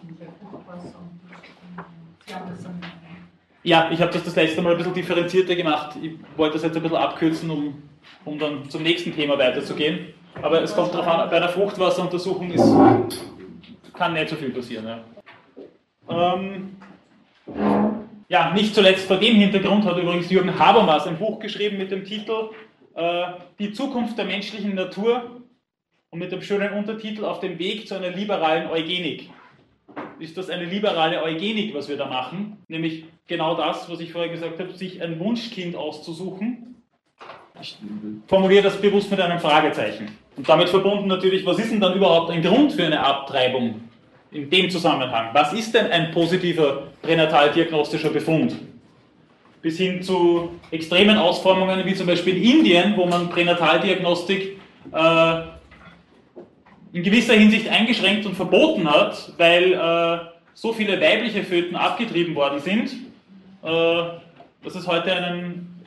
Ja, ich habe das das letzte Mal ein bisschen differenzierter gemacht. Ich wollte das jetzt ein bisschen abkürzen, um, um dann zum nächsten Thema weiterzugehen. Aber es kommt darauf an, bei der Fruchtwasseruntersuchung ist, kann nicht so viel passieren. Ja. Ähm, ja, nicht zuletzt vor dem Hintergrund hat übrigens Jürgen Habermas ein Buch geschrieben mit dem Titel äh, Die Zukunft der menschlichen Natur und mit dem schönen Untertitel Auf dem Weg zu einer liberalen Eugenik. Ist das eine liberale Eugenik, was wir da machen? Nämlich genau das, was ich vorher gesagt habe, sich ein Wunschkind auszusuchen. Ich formuliere das bewusst mit einem Fragezeichen. Und damit verbunden natürlich, was ist denn dann überhaupt ein Grund für eine Abtreibung in dem Zusammenhang? Was ist denn ein positiver pränataldiagnostischer Befund? Bis hin zu extremen Ausformungen wie zum Beispiel in Indien, wo man Pränataldiagnostik äh, in gewisser Hinsicht eingeschränkt und verboten hat, weil äh, so viele weibliche Föten abgetrieben worden sind, äh, dass es heute einen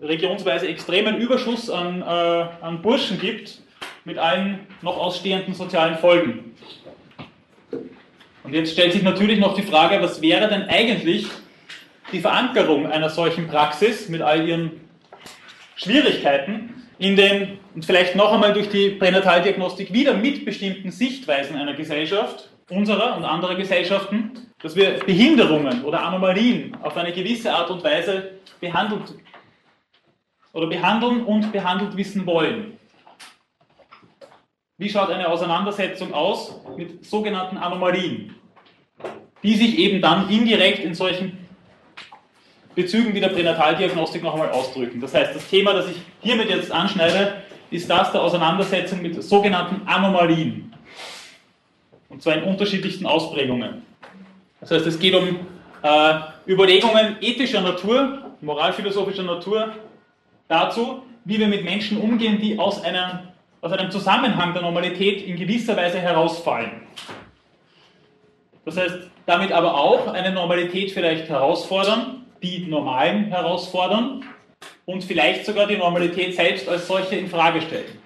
regionsweise extremen Überschuss an, äh, an Burschen gibt, mit allen noch ausstehenden sozialen Folgen. Und jetzt stellt sich natürlich noch die Frage, was wäre denn eigentlich die Verankerung einer solchen Praxis mit all ihren Schwierigkeiten in den, und vielleicht noch einmal durch die Pränataldiagnostik wieder mit bestimmten Sichtweisen einer Gesellschaft, unserer und anderer Gesellschaften, dass wir Behinderungen oder Anomalien auf eine gewisse Art und Weise behandelt oder behandeln und behandelt wissen wollen. Wie schaut eine Auseinandersetzung aus mit sogenannten Anomalien, die sich eben dann indirekt in solchen Bezügen wie der Pränataldiagnostik noch einmal ausdrücken. Das heißt, das Thema, das ich hiermit jetzt anschneide, ist das der Auseinandersetzung mit sogenannten Anomalien. Und zwar in unterschiedlichsten Ausprägungen. Das heißt, es geht um äh, Überlegungen ethischer Natur, moralphilosophischer Natur, dazu, wie wir mit Menschen umgehen, die aus, einer, aus einem Zusammenhang der Normalität in gewisser Weise herausfallen. Das heißt, damit aber auch eine Normalität vielleicht herausfordern, die Normalen herausfordern und vielleicht sogar die Normalität selbst als solche in Frage stellen.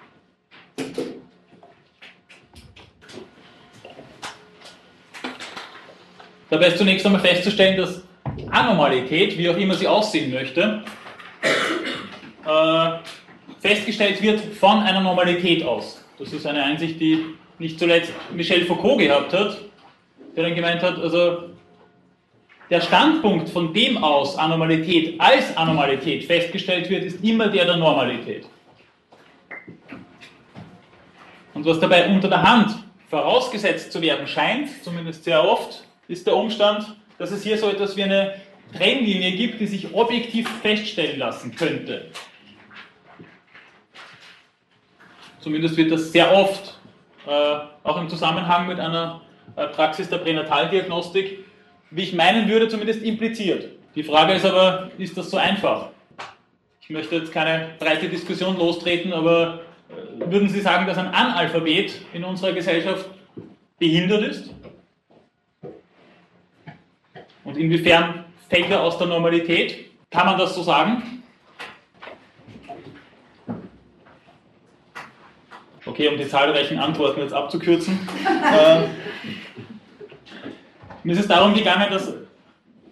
Dabei ist zunächst einmal festzustellen, dass Anormalität, wie auch immer sie aussehen möchte, äh, festgestellt wird von einer Normalität aus. Das ist eine Einsicht, die nicht zuletzt Michel Foucault gehabt hat, der dann gemeint hat, also der Standpunkt, von dem aus Anormalität als Anormalität festgestellt wird, ist immer der der Normalität. Und was dabei unter der Hand vorausgesetzt zu werden scheint, zumindest sehr oft, ist der Umstand, dass es hier so etwas wie eine Trennlinie gibt, die sich objektiv feststellen lassen könnte. Zumindest wird das sehr oft, äh, auch im Zusammenhang mit einer Praxis der Pränataldiagnostik, wie ich meinen würde, zumindest impliziert. Die Frage ist aber, ist das so einfach? Ich möchte jetzt keine breite Diskussion lostreten, aber äh, würden Sie sagen, dass ein Analphabet in unserer Gesellschaft behindert ist? Und inwiefern fällt er aus der Normalität? Kann man das so sagen? Okay, um die zahlreichen Antworten jetzt abzukürzen. äh, ist es darum gegangen, dass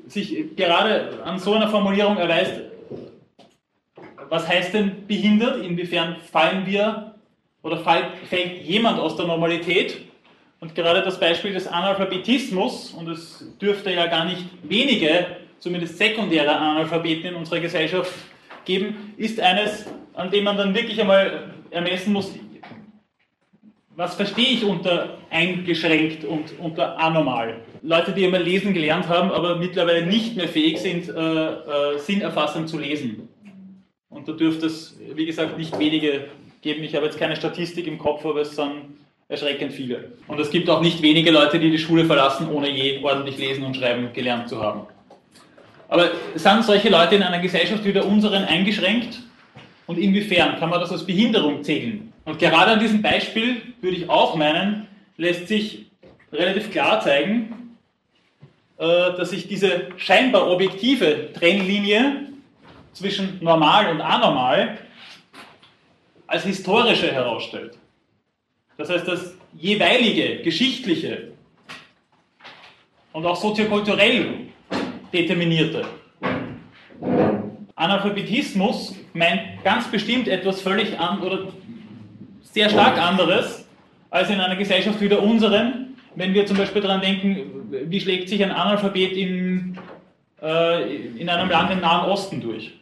sich gerade an so einer Formulierung erweist, was heißt denn behindert? Inwiefern fallen wir oder fällt jemand aus der Normalität? Und gerade das Beispiel des Analphabetismus, und es dürfte ja gar nicht wenige, zumindest sekundäre Analphabeten in unserer Gesellschaft geben, ist eines, an dem man dann wirklich einmal ermessen muss, was verstehe ich unter eingeschränkt und unter anormal? Leute, die einmal lesen gelernt haben, aber mittlerweile nicht mehr fähig sind, äh, äh, sinnerfassend zu lesen. Und da dürfte es, wie gesagt, nicht wenige geben. Ich habe jetzt keine Statistik im Kopf, aber es sind erschreckend viele. Und es gibt auch nicht wenige Leute, die die Schule verlassen, ohne je ordentlich lesen und schreiben gelernt zu haben. Aber sind solche Leute in einer Gesellschaft wie der unseren eingeschränkt? Und inwiefern kann man das als Behinderung zählen? Und gerade an diesem Beispiel würde ich auch meinen, lässt sich relativ klar zeigen, dass sich diese scheinbar objektive Trennlinie zwischen normal und anormal als historische herausstellt. Das heißt, das jeweilige, geschichtliche und auch soziokulturell determinierte. Analphabetismus meint ganz bestimmt etwas völlig an oder sehr stark anderes als in einer Gesellschaft wie der unseren, wenn wir zum Beispiel daran denken, wie schlägt sich ein Analphabet in, äh, in einem Land im Nahen Osten durch.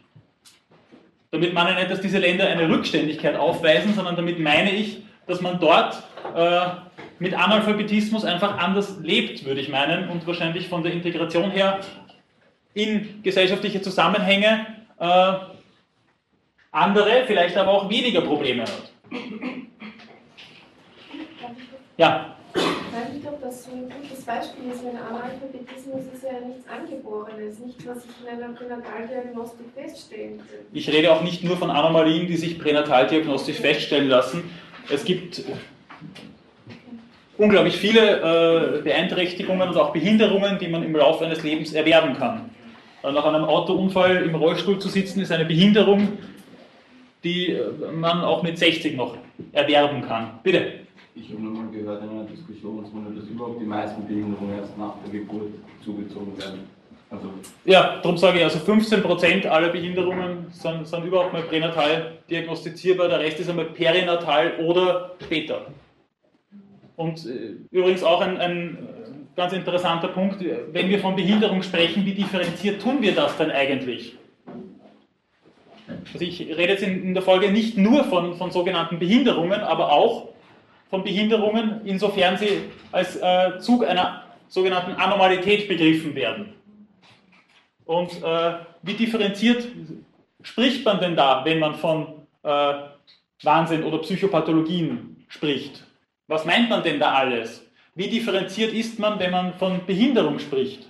Damit meine ich nicht, dass diese Länder eine Rückständigkeit aufweisen, sondern damit meine ich, dass man dort äh, mit Analphabetismus einfach anders lebt, würde ich meinen, und wahrscheinlich von der Integration her in gesellschaftliche Zusammenhänge äh, andere, vielleicht aber auch weniger Probleme hat. Ja. Dass so ein gutes Beispiel ist, weil Analphabetismus ist ja nichts Angeborenes, nicht was ich in einer Pränataldiagnostik feststellen kann. Ich rede auch nicht nur von Anomalien, die sich pränataldiagnostisch feststellen lassen. Es gibt unglaublich viele äh, Beeinträchtigungen und auch Behinderungen, die man im Laufe eines Lebens erwerben kann. Äh, nach einem Autounfall im Rollstuhl zu sitzen, ist eine Behinderung, die äh, man auch mit 60 noch erwerben kann. Bitte. Ich habe nur mal gehört in einer Diskussionsrunde, dass überhaupt die meisten Behinderungen erst nach der Geburt zugezogen werden. Also ja, darum sage ich, also 15% aller Behinderungen sind, sind überhaupt mal pränatal diagnostizierbar, der Rest ist einmal perinatal oder später. Und äh, übrigens auch ein, ein ganz interessanter Punkt, wenn wir von Behinderung sprechen, wie differenziert tun wir das denn eigentlich? Also ich rede jetzt in, in der Folge nicht nur von, von sogenannten Behinderungen, aber auch von Behinderungen, insofern sie als äh, Zug einer sogenannten Anormalität begriffen werden. Und äh, wie differenziert spricht man denn da, wenn man von äh, Wahnsinn oder Psychopathologien spricht? Was meint man denn da alles? Wie differenziert ist man, wenn man von Behinderung spricht?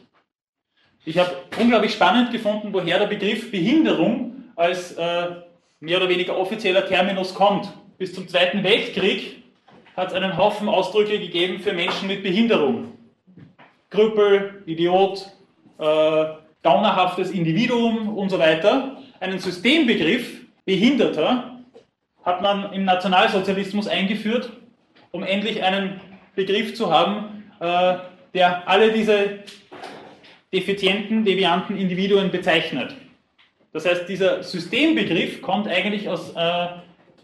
Ich habe unglaublich spannend gefunden, woher der Begriff Behinderung als äh, mehr oder weniger offizieller Terminus kommt. Bis zum Zweiten Weltkrieg hat es einen Haufen Ausdrücke gegeben für Menschen mit Behinderung. Krüppel, Idiot, äh, gaunerhaftes Individuum und so weiter. Einen Systembegriff Behinderter hat man im Nationalsozialismus eingeführt, um endlich einen Begriff zu haben, äh, der alle diese defizienten, devianten Individuen bezeichnet. Das heißt, dieser Systembegriff kommt eigentlich aus, äh,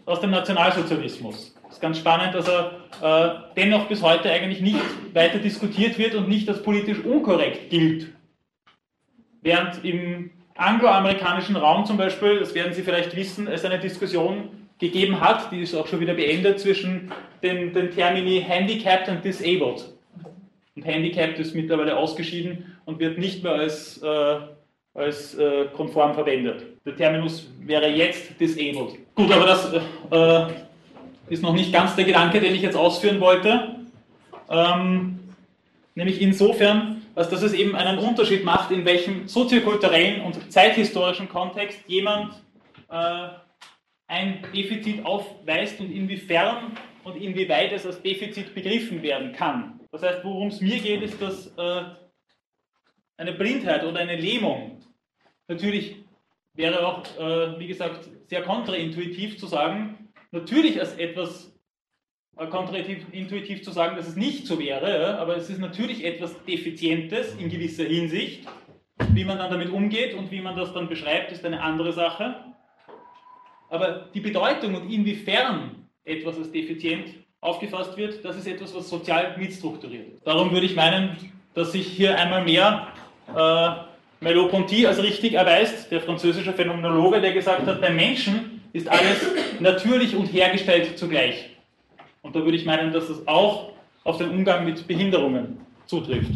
aus dem Nationalsozialismus. Ist ganz spannend, dass er äh, dennoch bis heute eigentlich nicht weiter diskutiert wird und nicht als politisch unkorrekt gilt. Während im angloamerikanischen Raum zum Beispiel, das werden Sie vielleicht wissen, es eine Diskussion gegeben hat, die ist auch schon wieder beendet, zwischen den, den Termini handicapped und disabled. Und handicapped ist mittlerweile ausgeschieden und wird nicht mehr als äh, als äh, konform verwendet. Der Terminus wäre jetzt disabled. Gut, aber das äh, ist noch nicht ganz der Gedanke, den ich jetzt ausführen wollte. Ähm, nämlich insofern, als dass es eben einen Unterschied macht, in welchem soziokulturellen und zeithistorischen Kontext jemand äh, ein Defizit aufweist und inwiefern und inwieweit es als Defizit begriffen werden kann. Das heißt, worum es mir geht, ist, dass äh, eine Blindheit oder eine Lähmung Natürlich wäre auch, äh, wie gesagt, sehr kontraintuitiv zu sagen, natürlich als etwas äh, kontraintuitiv zu sagen, dass es nicht so wäre, aber es ist natürlich etwas Defizientes in gewisser Hinsicht. Wie man dann damit umgeht und wie man das dann beschreibt, ist eine andere Sache. Aber die Bedeutung und inwiefern etwas als defizient aufgefasst wird, das ist etwas, was sozial mitstrukturiert ist. Darum würde ich meinen, dass sich hier einmal mehr äh, Merleau-Ponty als richtig erweist, der französische Phänomenologe, der gesagt hat, beim Menschen ist alles natürlich und hergestellt zugleich. Und da würde ich meinen, dass das auch auf den Umgang mit Behinderungen zutrifft.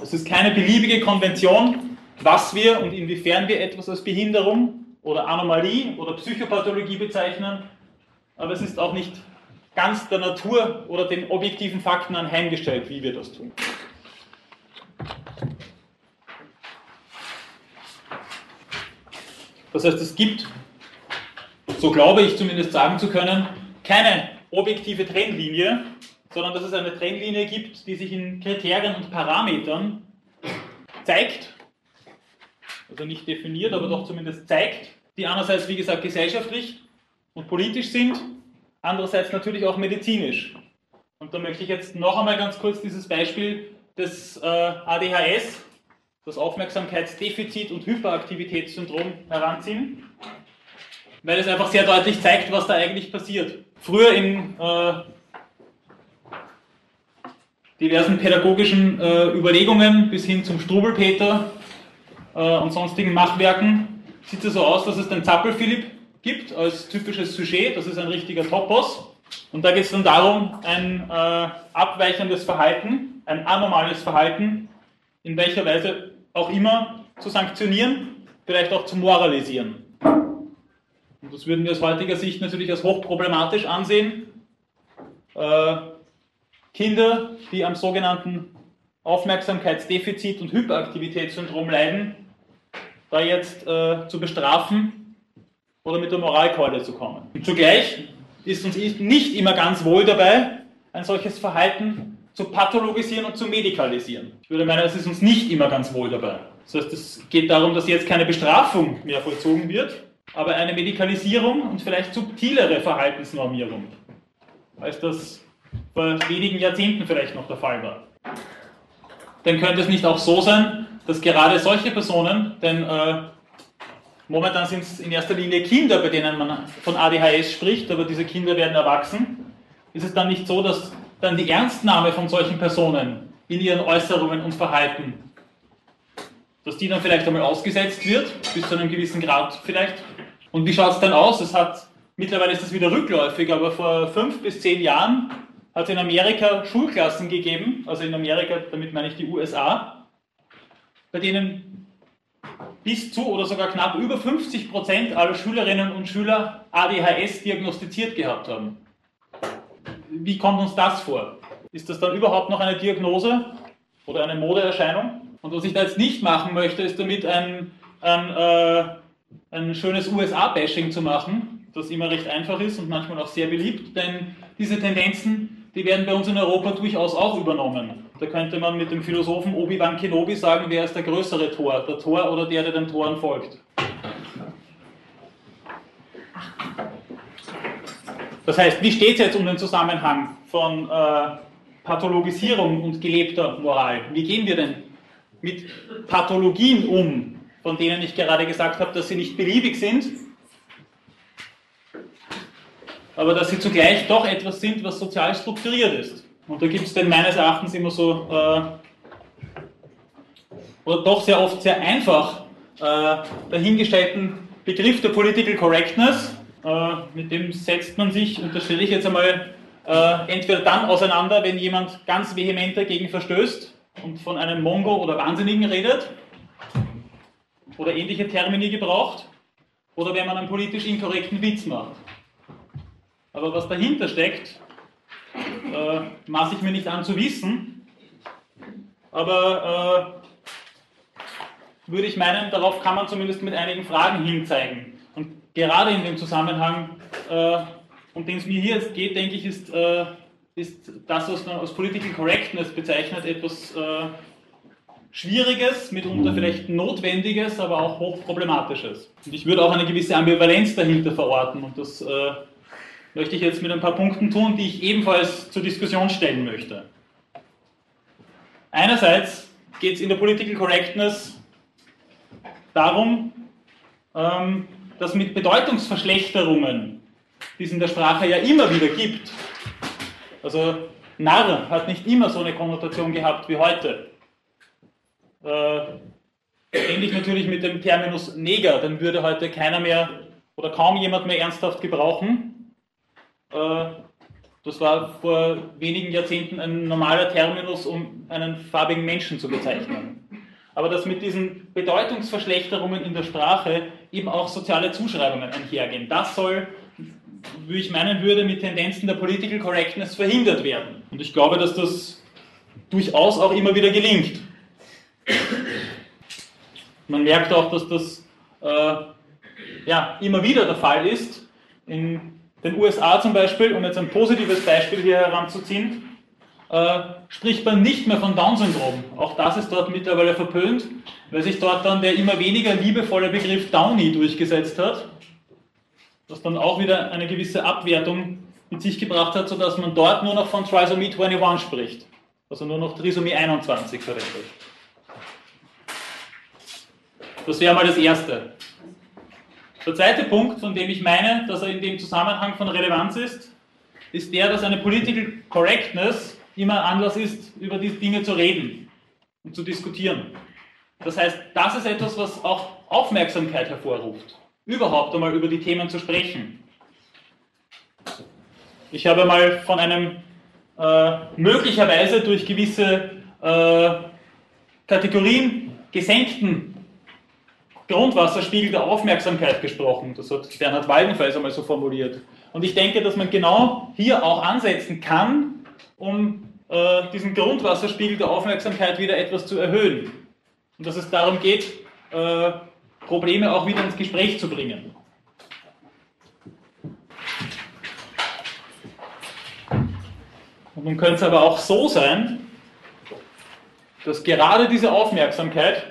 Es ist keine beliebige Konvention, was wir und inwiefern wir etwas als Behinderung oder Anomalie oder Psychopathologie bezeichnen, aber es ist auch nicht ganz der Natur oder den objektiven Fakten anheimgestellt, wie wir das tun. Das heißt, es gibt, so glaube ich zumindest sagen zu können, keine objektive Trennlinie, sondern dass es eine Trennlinie gibt, die sich in Kriterien und Parametern zeigt, also nicht definiert, aber doch zumindest zeigt, die einerseits, wie gesagt, gesellschaftlich und politisch sind, andererseits natürlich auch medizinisch. Und da möchte ich jetzt noch einmal ganz kurz dieses Beispiel des äh, ADHS das Aufmerksamkeitsdefizit- und Hyperaktivitätssyndrom heranziehen, weil es einfach sehr deutlich zeigt, was da eigentlich passiert. Früher in äh, diversen pädagogischen äh, Überlegungen bis hin zum Strubelpeter äh, und sonstigen Machwerken sieht es so aus, dass es den Zappel-Philipp gibt als typisches Sujet, das ist ein richtiger Topos. Und da geht es dann darum, ein äh, abweichendes Verhalten, ein anormales Verhalten, in welcher Weise auch immer zu sanktionieren, vielleicht auch zu moralisieren. Und das würden wir aus heutiger Sicht natürlich als hochproblematisch ansehen. Äh, Kinder, die am sogenannten Aufmerksamkeitsdefizit- und Hyperaktivitätssyndrom leiden, da jetzt äh, zu bestrafen oder mit der Moralkeule zu kommen. Und zugleich ist uns nicht immer ganz wohl dabei, ein solches Verhalten zu pathologisieren und zu medikalisieren. Ich würde meinen, es ist uns nicht immer ganz wohl dabei. Das heißt, es geht darum, dass jetzt keine Bestrafung mehr vollzogen wird, aber eine Medikalisierung und vielleicht subtilere Verhaltensnormierung, als das vor wenigen Jahrzehnten vielleicht noch der Fall war. Dann könnte es nicht auch so sein, dass gerade solche Personen, denn äh, momentan sind es in erster Linie Kinder, bei denen man von ADHS spricht, aber diese Kinder werden erwachsen, ist es dann nicht so, dass dann die Ernstnahme von solchen Personen in ihren Äußerungen und Verhalten, dass die dann vielleicht einmal ausgesetzt wird, bis zu einem gewissen Grad vielleicht. Und wie schaut es dann aus? Es hat, mittlerweile ist das wieder rückläufig, aber vor fünf bis zehn Jahren hat es in Amerika Schulklassen gegeben, also in Amerika, damit meine ich die USA, bei denen bis zu oder sogar knapp über 50 Prozent aller Schülerinnen und Schüler ADHS diagnostiziert gehabt haben wie kommt uns das vor? Ist das dann überhaupt noch eine Diagnose oder eine Modeerscheinung? Und was ich da jetzt nicht machen möchte, ist damit ein, ein, äh, ein schönes USA-Bashing zu machen, das immer recht einfach ist und manchmal auch sehr beliebt, denn diese Tendenzen, die werden bei uns in Europa durchaus auch übernommen. Da könnte man mit dem Philosophen Obi-Wan Kenobi sagen, wer ist der größere Tor, der Tor oder der, der den Toren folgt. Das heißt, wie steht es jetzt um den Zusammenhang von äh, Pathologisierung und gelebter Moral? Wie gehen wir denn mit Pathologien um, von denen ich gerade gesagt habe, dass sie nicht beliebig sind, aber dass sie zugleich doch etwas sind, was sozial strukturiert ist. Und da gibt es denn meines Erachtens immer so, äh, oder doch sehr oft sehr einfach äh, dahingestellten Begriff der Political Correctness, äh, mit dem setzt man sich, unterstelle ich jetzt einmal, äh, entweder dann auseinander, wenn jemand ganz vehement dagegen verstößt und von einem Mongo oder Wahnsinnigen redet oder ähnliche Termini gebraucht, oder wenn man einen politisch inkorrekten Witz macht. Aber was dahinter steckt, äh, maße ich mir nicht an zu wissen, aber äh, würde ich meinen, darauf kann man zumindest mit einigen Fragen hinzeigen. Und gerade in dem Zusammenhang, äh, um den es mir hier jetzt geht, denke ich, ist, äh, ist das, was man als Political Correctness bezeichnet, etwas äh, Schwieriges, mitunter vielleicht Notwendiges, aber auch hochproblematisches. Und ich würde auch eine gewisse Ambivalenz dahinter verorten und das äh, möchte ich jetzt mit ein paar Punkten tun, die ich ebenfalls zur Diskussion stellen möchte. Einerseits geht es in der Political Correctness darum, ähm, dass mit Bedeutungsverschlechterungen, die es in der Sprache ja immer wieder gibt, also Narr hat nicht immer so eine Konnotation gehabt wie heute. Äh, ähnlich natürlich mit dem Terminus Neger, den würde heute keiner mehr oder kaum jemand mehr ernsthaft gebrauchen. Äh, das war vor wenigen Jahrzehnten ein normaler Terminus, um einen farbigen Menschen zu bezeichnen. Aber dass mit diesen Bedeutungsverschlechterungen in der Sprache eben auch soziale Zuschreibungen einhergehen. Das soll, wie ich meinen würde, mit Tendenzen der Political Correctness verhindert werden. Und ich glaube, dass das durchaus auch immer wieder gelingt. Man merkt auch, dass das äh, ja, immer wieder der Fall ist. In den USA zum Beispiel, um jetzt ein positives Beispiel hier heranzuziehen, äh, spricht man nicht mehr von Down-Syndrom. Auch das ist dort mittlerweile verpönt, weil sich dort dann der immer weniger liebevolle Begriff Downy durchgesetzt hat, was dann auch wieder eine gewisse Abwertung mit sich gebracht hat, sodass man dort nur noch von Trisomie 21 spricht, also nur noch Trisomie 21 verwendet. Das wäre mal das Erste. Der zweite Punkt, von dem ich meine, dass er in dem Zusammenhang von Relevanz ist, ist der, dass eine Political Correctness immer Anlass ist, über diese Dinge zu reden und zu diskutieren. Das heißt, das ist etwas, was auch Aufmerksamkeit hervorruft, überhaupt einmal über die Themen zu sprechen. Ich habe mal von einem äh, möglicherweise durch gewisse äh, Kategorien gesenkten Grundwasserspiegel der Aufmerksamkeit gesprochen. Das hat Bernhard Waldenfels einmal so formuliert. Und ich denke, dass man genau hier auch ansetzen kann, um äh, diesen Grundwasserspiegel der Aufmerksamkeit wieder etwas zu erhöhen. Und dass es darum geht, äh, Probleme auch wieder ins Gespräch zu bringen. Und nun könnte es aber auch so sein, dass gerade diese Aufmerksamkeit,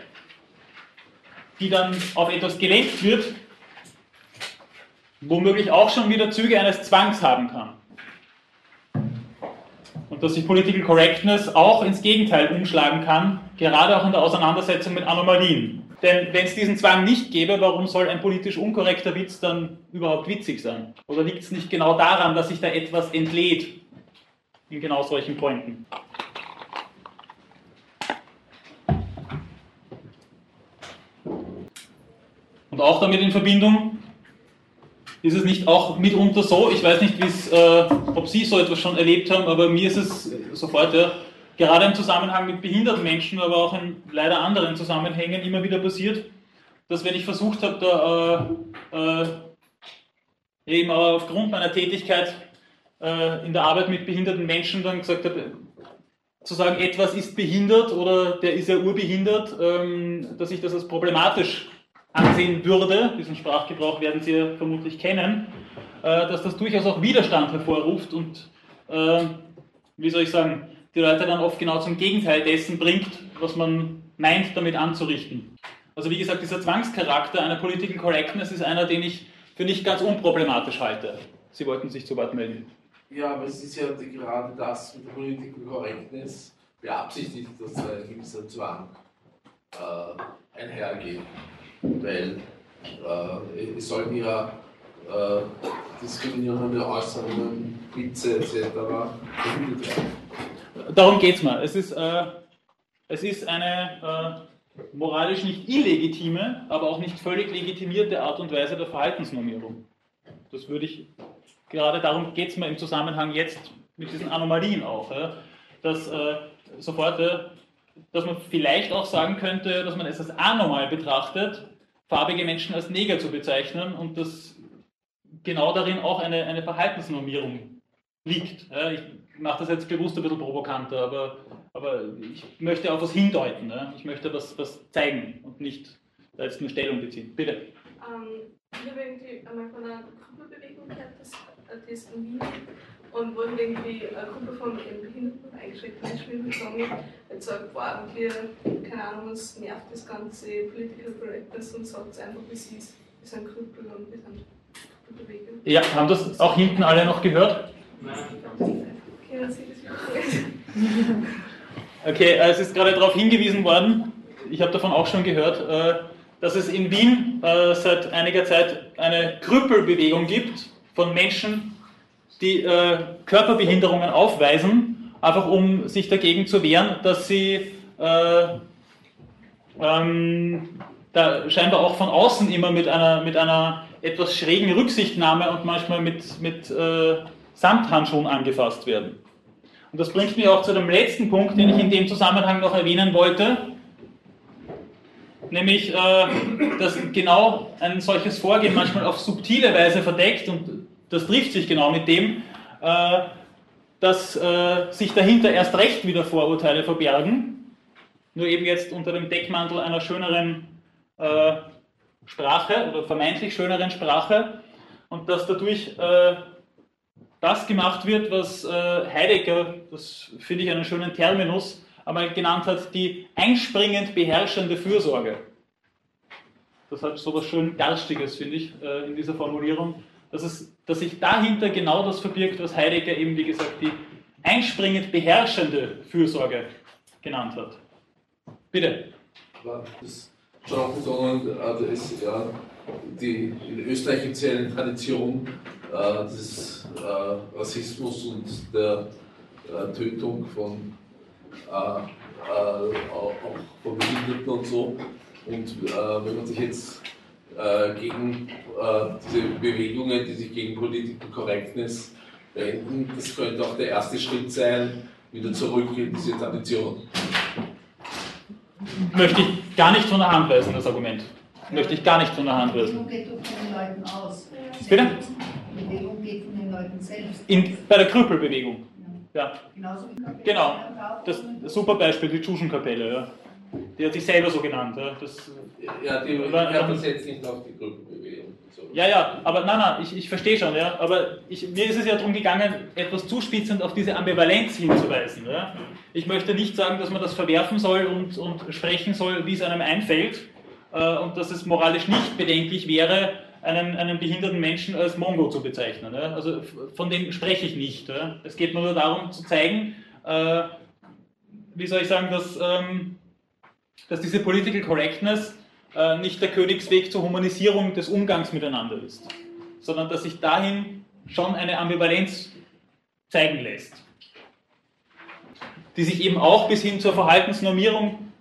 die dann auf etwas gelenkt wird, womöglich auch schon wieder Züge eines Zwangs haben kann. Und dass sich Political Correctness auch ins Gegenteil umschlagen kann, gerade auch in der Auseinandersetzung mit Anomalien. Denn wenn es diesen Zwang nicht gäbe, warum soll ein politisch unkorrekter Witz dann überhaupt witzig sein? Oder liegt es nicht genau daran, dass sich da etwas entlädt in genau solchen Pointen? Und auch damit in Verbindung ist es nicht auch mitunter so, ich weiß nicht, äh, ob Sie so etwas schon erlebt haben, aber mir ist es sofort, ja, gerade im Zusammenhang mit behinderten Menschen, aber auch in leider anderen Zusammenhängen immer wieder passiert, dass wenn ich versucht habe, da äh, äh, eben aufgrund meiner Tätigkeit äh, in der Arbeit mit behinderten Menschen dann gesagt habe, zu sagen, etwas ist behindert oder der ist ja urbehindert, ähm, dass ich das als problematisch ansehen würde, diesen Sprachgebrauch werden Sie ja vermutlich kennen, äh, dass das durchaus auch Widerstand hervorruft und, äh, wie soll ich sagen, die Leute dann oft genau zum Gegenteil dessen bringt, was man meint, damit anzurichten. Also wie gesagt, dieser Zwangscharakter einer Political Correctness ist einer, den ich für nicht ganz unproblematisch halte. Sie wollten sich zu Wort melden. Ja, aber es ist ja gerade das mit der Political Correctness beabsichtigt, dass ein gewisser Zwang äh, einhergehen. Weil äh, es sollten ja äh, diskriminierende Äußerungen, Witze etc. verhindert werden. Darum geht es mal. Es ist, äh, es ist eine äh, moralisch nicht illegitime, aber auch nicht völlig legitimierte Art und Weise der Verhaltensnormierung. Das würde ich, gerade darum geht es mir im Zusammenhang jetzt mit diesen Anomalien auch, ja, dass äh, sofort, äh, dass man vielleicht auch sagen könnte, dass man es als anormal betrachtet, farbige Menschen als Neger zu bezeichnen und dass genau darin auch eine, eine Verhaltensnormierung liegt. Ja, ich mache das jetzt bewusst ein bisschen provokanter, aber, aber ich möchte auf was hindeuten. Ja. Ich möchte was, was zeigen und nicht da jetzt eine Stellung beziehen. Bitte. Ähm, ich habe irgendwie einmal von einer Gruppenbewegung gehört, das, das ist in Wien und wo irgendwie eine Gruppe von behinderten eingeschränkten Menschen gegangen hat, sagt, boah, wir, keine Ahnung, uns nervt das ganze Political Correctness und sagt es einfach, wie sie ist. Wir sind Krüppel und wir sind. Ja, haben das auch hinten alle noch gehört? Okay, äh, es ist gerade darauf hingewiesen worden, ich habe davon auch schon gehört, äh, dass es in Wien äh, seit einiger Zeit eine Krüppelbewegung gibt von Menschen, die Körperbehinderungen aufweisen, einfach um sich dagegen zu wehren, dass sie äh, ähm, da scheinbar auch von außen immer mit einer, mit einer etwas schrägen Rücksichtnahme und manchmal mit, mit äh, Samthandschuhen angefasst werden. Und das bringt mich auch zu dem letzten Punkt, den ich in dem Zusammenhang noch erwähnen wollte, nämlich, äh, dass genau ein solches Vorgehen manchmal auf subtile Weise verdeckt und das trifft sich genau mit dem, äh, dass äh, sich dahinter erst recht wieder Vorurteile verbergen, nur eben jetzt unter dem Deckmantel einer schöneren äh, Sprache oder vermeintlich schöneren Sprache und dass dadurch das gemacht wird, was Heidegger, das finde ich einen schönen Terminus, einmal genannt hat, die einspringend beherrschende Fürsorge. Das hat so etwas schön Garstiges, finde ich, in dieser Formulierung dass, es, dass sich dahinter genau das verbirgt, was Heidegger eben, wie gesagt, die einspringend beherrschende Fürsorge genannt hat. Bitte. Das schon sondern also ist ja die in Österreich gibt es ja eine Tradition äh, des äh, Rassismus und der äh, Tötung von äh, äh, auch von Behinderten und so. Und äh, wenn man sich jetzt äh, gegen äh, diese Bewegungen, die sich gegen Political Correctness wenden. Das könnte auch der erste Schritt sein, wieder zurück in diese Tradition. Möchte ich gar nicht von der Hand weisen, das Argument. Möchte ich gar nicht von der Hand weisen. Die Bewegung geht doch von den Leuten aus. Bitte? Die Bewegung geht von den Leuten selbst. In, bei der Krüppelbewegung. Ja. Genauso wie. Genau. Das, das super Beispiel, die Tschuschenkapelle. Ja. Die hat sich selber so genannt. Ja, das, ja die, war, ich habe das jetzt nicht auf die Gruppenbewegung. Ja, ja, aber nein, nein, ich, ich verstehe schon, ja. Aber ich, mir ist es ja darum gegangen, etwas zuspitzend auf diese Ambivalenz hinzuweisen. Ja. Ich möchte nicht sagen, dass man das verwerfen soll und, und sprechen soll, wie es einem einfällt. Äh, und dass es moralisch nicht bedenklich wäre, einen, einen behinderten Menschen als Mongo zu bezeichnen. Ja. Also von dem spreche ich nicht. Ja. Es geht nur darum zu zeigen, äh, wie soll ich sagen, dass. Ähm, dass diese Political Correctness äh, nicht der Königsweg zur Humanisierung des Umgangs miteinander ist, sondern dass sich dahin schon eine Ambivalenz zeigen lässt, die sich eben auch bis hin zur Verhaltensnormierung,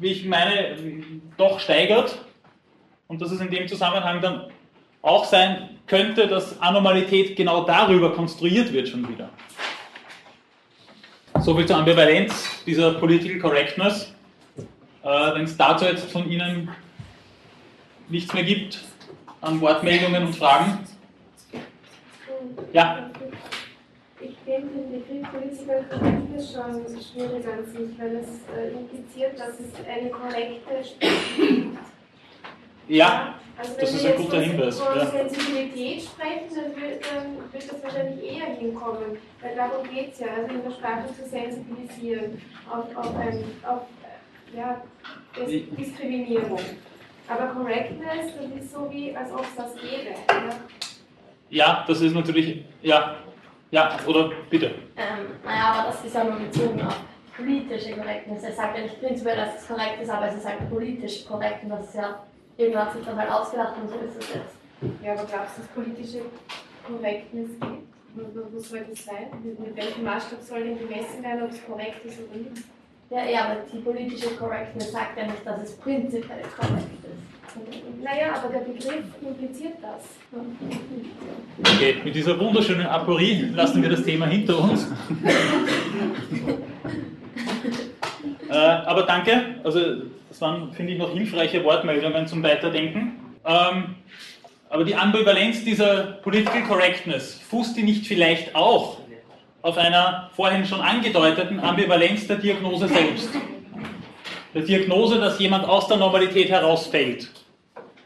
wie ich meine, doch steigert und dass es in dem Zusammenhang dann auch sein könnte, dass Anormalität genau darüber konstruiert wird schon wieder. Soviel zur Ambivalenz dieser Political Correctness. Wenn es dazu jetzt von Ihnen nichts mehr gibt an Wortmeldungen und Fragen. Ja. Ich finde den Begriff Political Correctness schon schwierig an sich, weil es äh, impliziert, dass es eine korrekte Sprache gibt. Ja, also das ist ein guter Hinweis. Wenn wir von Sensibilität sprechen, dann wird, dann wird das wahrscheinlich eher hinkommen, weil darum geht es ja, also in der Sprache zu sensibilisieren auf, auf, ein, auf ja, Dis Diskriminierung. Aber Correctness, das ist so wie, als ob es das gäbe. Ja? Ja, das ist natürlich, ja, ja, oder bitte. Ähm, naja, aber das ist ja nur bezogen auf politische Correctness. Er sagt ja nicht prinzipiell, dass es korrekt ist, aber es ist halt politisch korrekt und das ist ja, irgendwann hat sich dann halt ausgedacht und so ist es jetzt. Ja, aber glaubst du, dass politische Korrektness gibt? Wo soll das sein? Mit, mit welchem Maßstab soll denn gemessen werden, ob es korrekt ist oder nicht? Ja, ja, aber die politische Correctness sagt ja nicht, dass es prinzipiell korrekt ist. Naja, aber der Begriff impliziert das. Okay, mit dieser wunderschönen Aporie lassen wir das Thema hinter uns. äh, aber danke, also das waren, finde ich, noch hilfreiche Wortmeldungen zum Weiterdenken. Ähm, aber die Ambivalenz dieser Political Correctness, fußt die nicht vielleicht auch auf einer vorhin schon angedeuteten Ambivalenz der Diagnose selbst? Der Diagnose, dass jemand aus der Normalität herausfällt.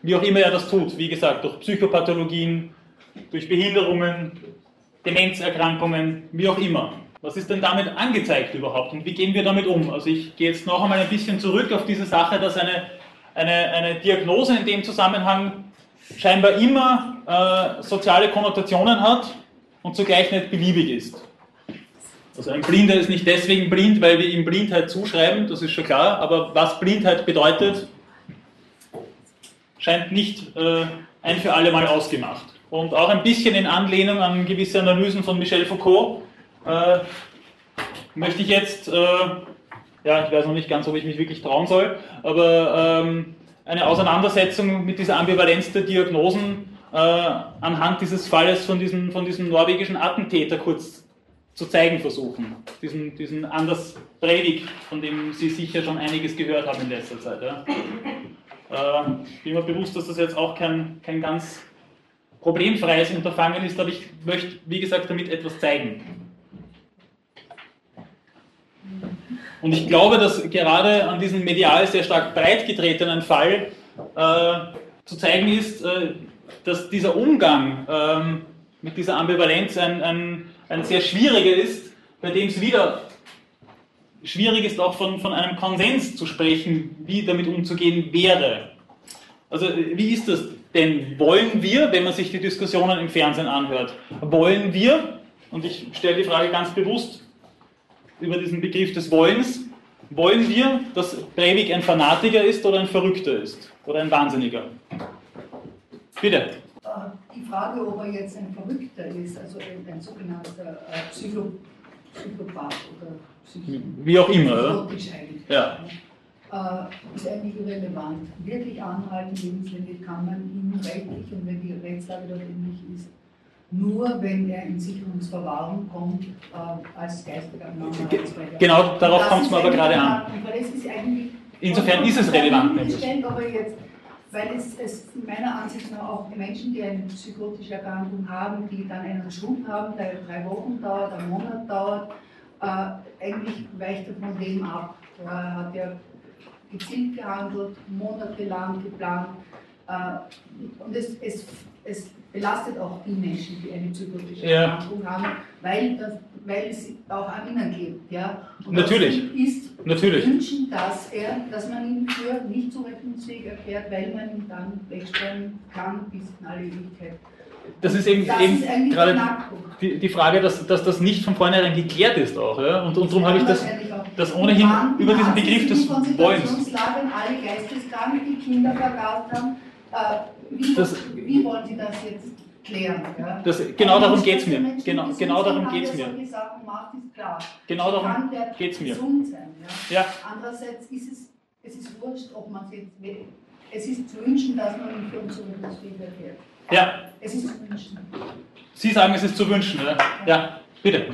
Wie auch immer er das tut, wie gesagt, durch Psychopathologien, durch Behinderungen, Demenzerkrankungen, wie auch immer. Was ist denn damit angezeigt überhaupt und wie gehen wir damit um? Also ich gehe jetzt noch einmal ein bisschen zurück auf diese Sache, dass eine, eine, eine Diagnose in dem Zusammenhang scheinbar immer äh, soziale Konnotationen hat und zugleich nicht beliebig ist. Also ein Blinder ist nicht deswegen blind, weil wir ihm Blindheit zuschreiben, das ist schon klar, aber was Blindheit bedeutet, scheint nicht äh, ein für alle Mal ausgemacht. Und auch ein bisschen in Anlehnung an gewisse Analysen von Michel Foucault äh, möchte ich jetzt, äh, ja, ich weiß noch nicht ganz, ob ich mich wirklich trauen soll, aber ähm, eine Auseinandersetzung mit dieser Ambivalenz der Diagnosen äh, anhand dieses Falles von diesem, von diesem norwegischen Attentäter kurz zu zeigen versuchen. Diesen, diesen Anders Breivik, von dem Sie sicher schon einiges gehört haben in letzter Zeit. Ja. Äh, ich bin mir bewusst, dass das jetzt auch kein, kein ganz problemfreies Unterfangen ist, aber ich möchte, wie gesagt, damit etwas zeigen. Und ich glaube, dass gerade an diesem medial sehr stark breitgetretenen Fall äh, zu zeigen ist, äh, dass dieser Umgang ähm, mit dieser Ambivalenz ein, ein, ein sehr schwieriger ist, bei dem es wieder schwierig ist, auch von, von einem Konsens zu sprechen, wie damit umzugehen wäre. Also wie ist das denn? Wollen wir, wenn man sich die Diskussionen im Fernsehen anhört, wollen wir, und ich stelle die Frage ganz bewusst, über diesen Begriff des Wollens. Wollen wir, dass Breivik ein Fanatiker ist oder ein Verrückter ist? Oder ein Wahnsinniger? Bitte. Äh, die Frage, ob er jetzt ein Verrückter ist, also ein, sogenannter äh, Psycho, Psychopath oder Psycho, Wie auch immer, Ja. äh, ist eigentlich irrelevant. Wirklich anhalten, lebenslänglich kann man ihn rechtlich und wenn die Rechtslage dort ähnlich ist, nur wenn er in Sicherungsverwahrung kommt, äh, als geistiger Ge- genau, darauf kommt's mir aber gerade an. Es Insofern ist es relevant, nämlich. Stellen, aber jetzt, weil es, es meiner Ansicht nach auch Menschen, die eine psychotische Erkrankung haben, die dann einen Schub haben, der drei Wochen dauert, einen Monat dauert, äh, eigentlich weicht er von dem ab. Er hat ja gezielt gehandelt, monatelang geplant. Äh, und es, es, es belastet auch die Menschen, die eine psychotische Ja. Erkrankung haben, weil, das, weil es auch an ihnen klebt. Ja? Und Natürlich. Ist Natürlich. wünschen, dass, er, dass man ihn für nicht zurechnungsfähig erklärt, weil man ihn dann wegsperren kann bis in alle Ewigkeit. Das ist eben, Das eben ist gerade die, die Frage, dass, dass das nicht von vornherein geklärt ist auch. Ja? Und, und darum habe ich das, das ohnehin über diesen Begriff des Wollens. Alle geisteskrank, die Kinder vergast haben. Äh, wie, Das- wie wollen Sie das jetzt klären? Ja? Das, genau darum geht es mir. Genau, genau darum geht es mir. macht, ist klar. Genau darum Kann der geht's mir. gesund sein. Ja? Ja. Andererseits ist es, es ist wurscht, ob man es jetzt will. Es ist zu wünschen, dass man für unzurechnungsfähig erklärt. Ja, Es ist zu wünschen. Sie sagen, es ist zu wünschen. Ja, ja bitte.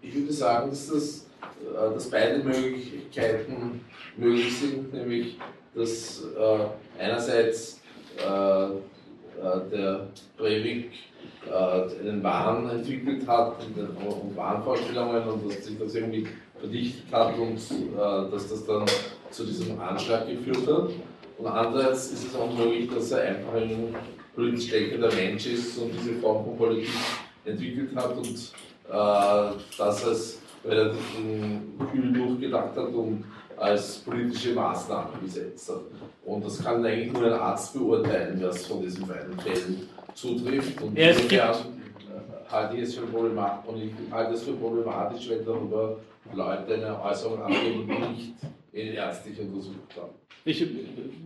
Ich würde sagen, dass, das, äh, dass beide Möglichkeiten möglich sind, nämlich dass äh, einerseits äh, der Breivik äh, einen Wahn entwickelt hat und, Wahnvorstellungen und dass sich das irgendwie verdichtet hat und äh, dass das dann zu diesem Anschlag geführt hat. Und andererseits ist es auch möglich, dass er einfach ein politisch denkender Mensch ist und diese Form von Politik entwickelt hat und äh, das als relativ kühl durchgedacht hat und als politische Maßnahme gesetzt hat. Und das kann eigentlich nur ein Arzt beurteilen, was von diesen beiden Fällen zutrifft. Und Ja, äh, halte ich es für problematisch, und ich halte es für problematisch, wenn darüber Leute eine Äußerung abgeben, die nicht in ärztlich untersucht haben. Ich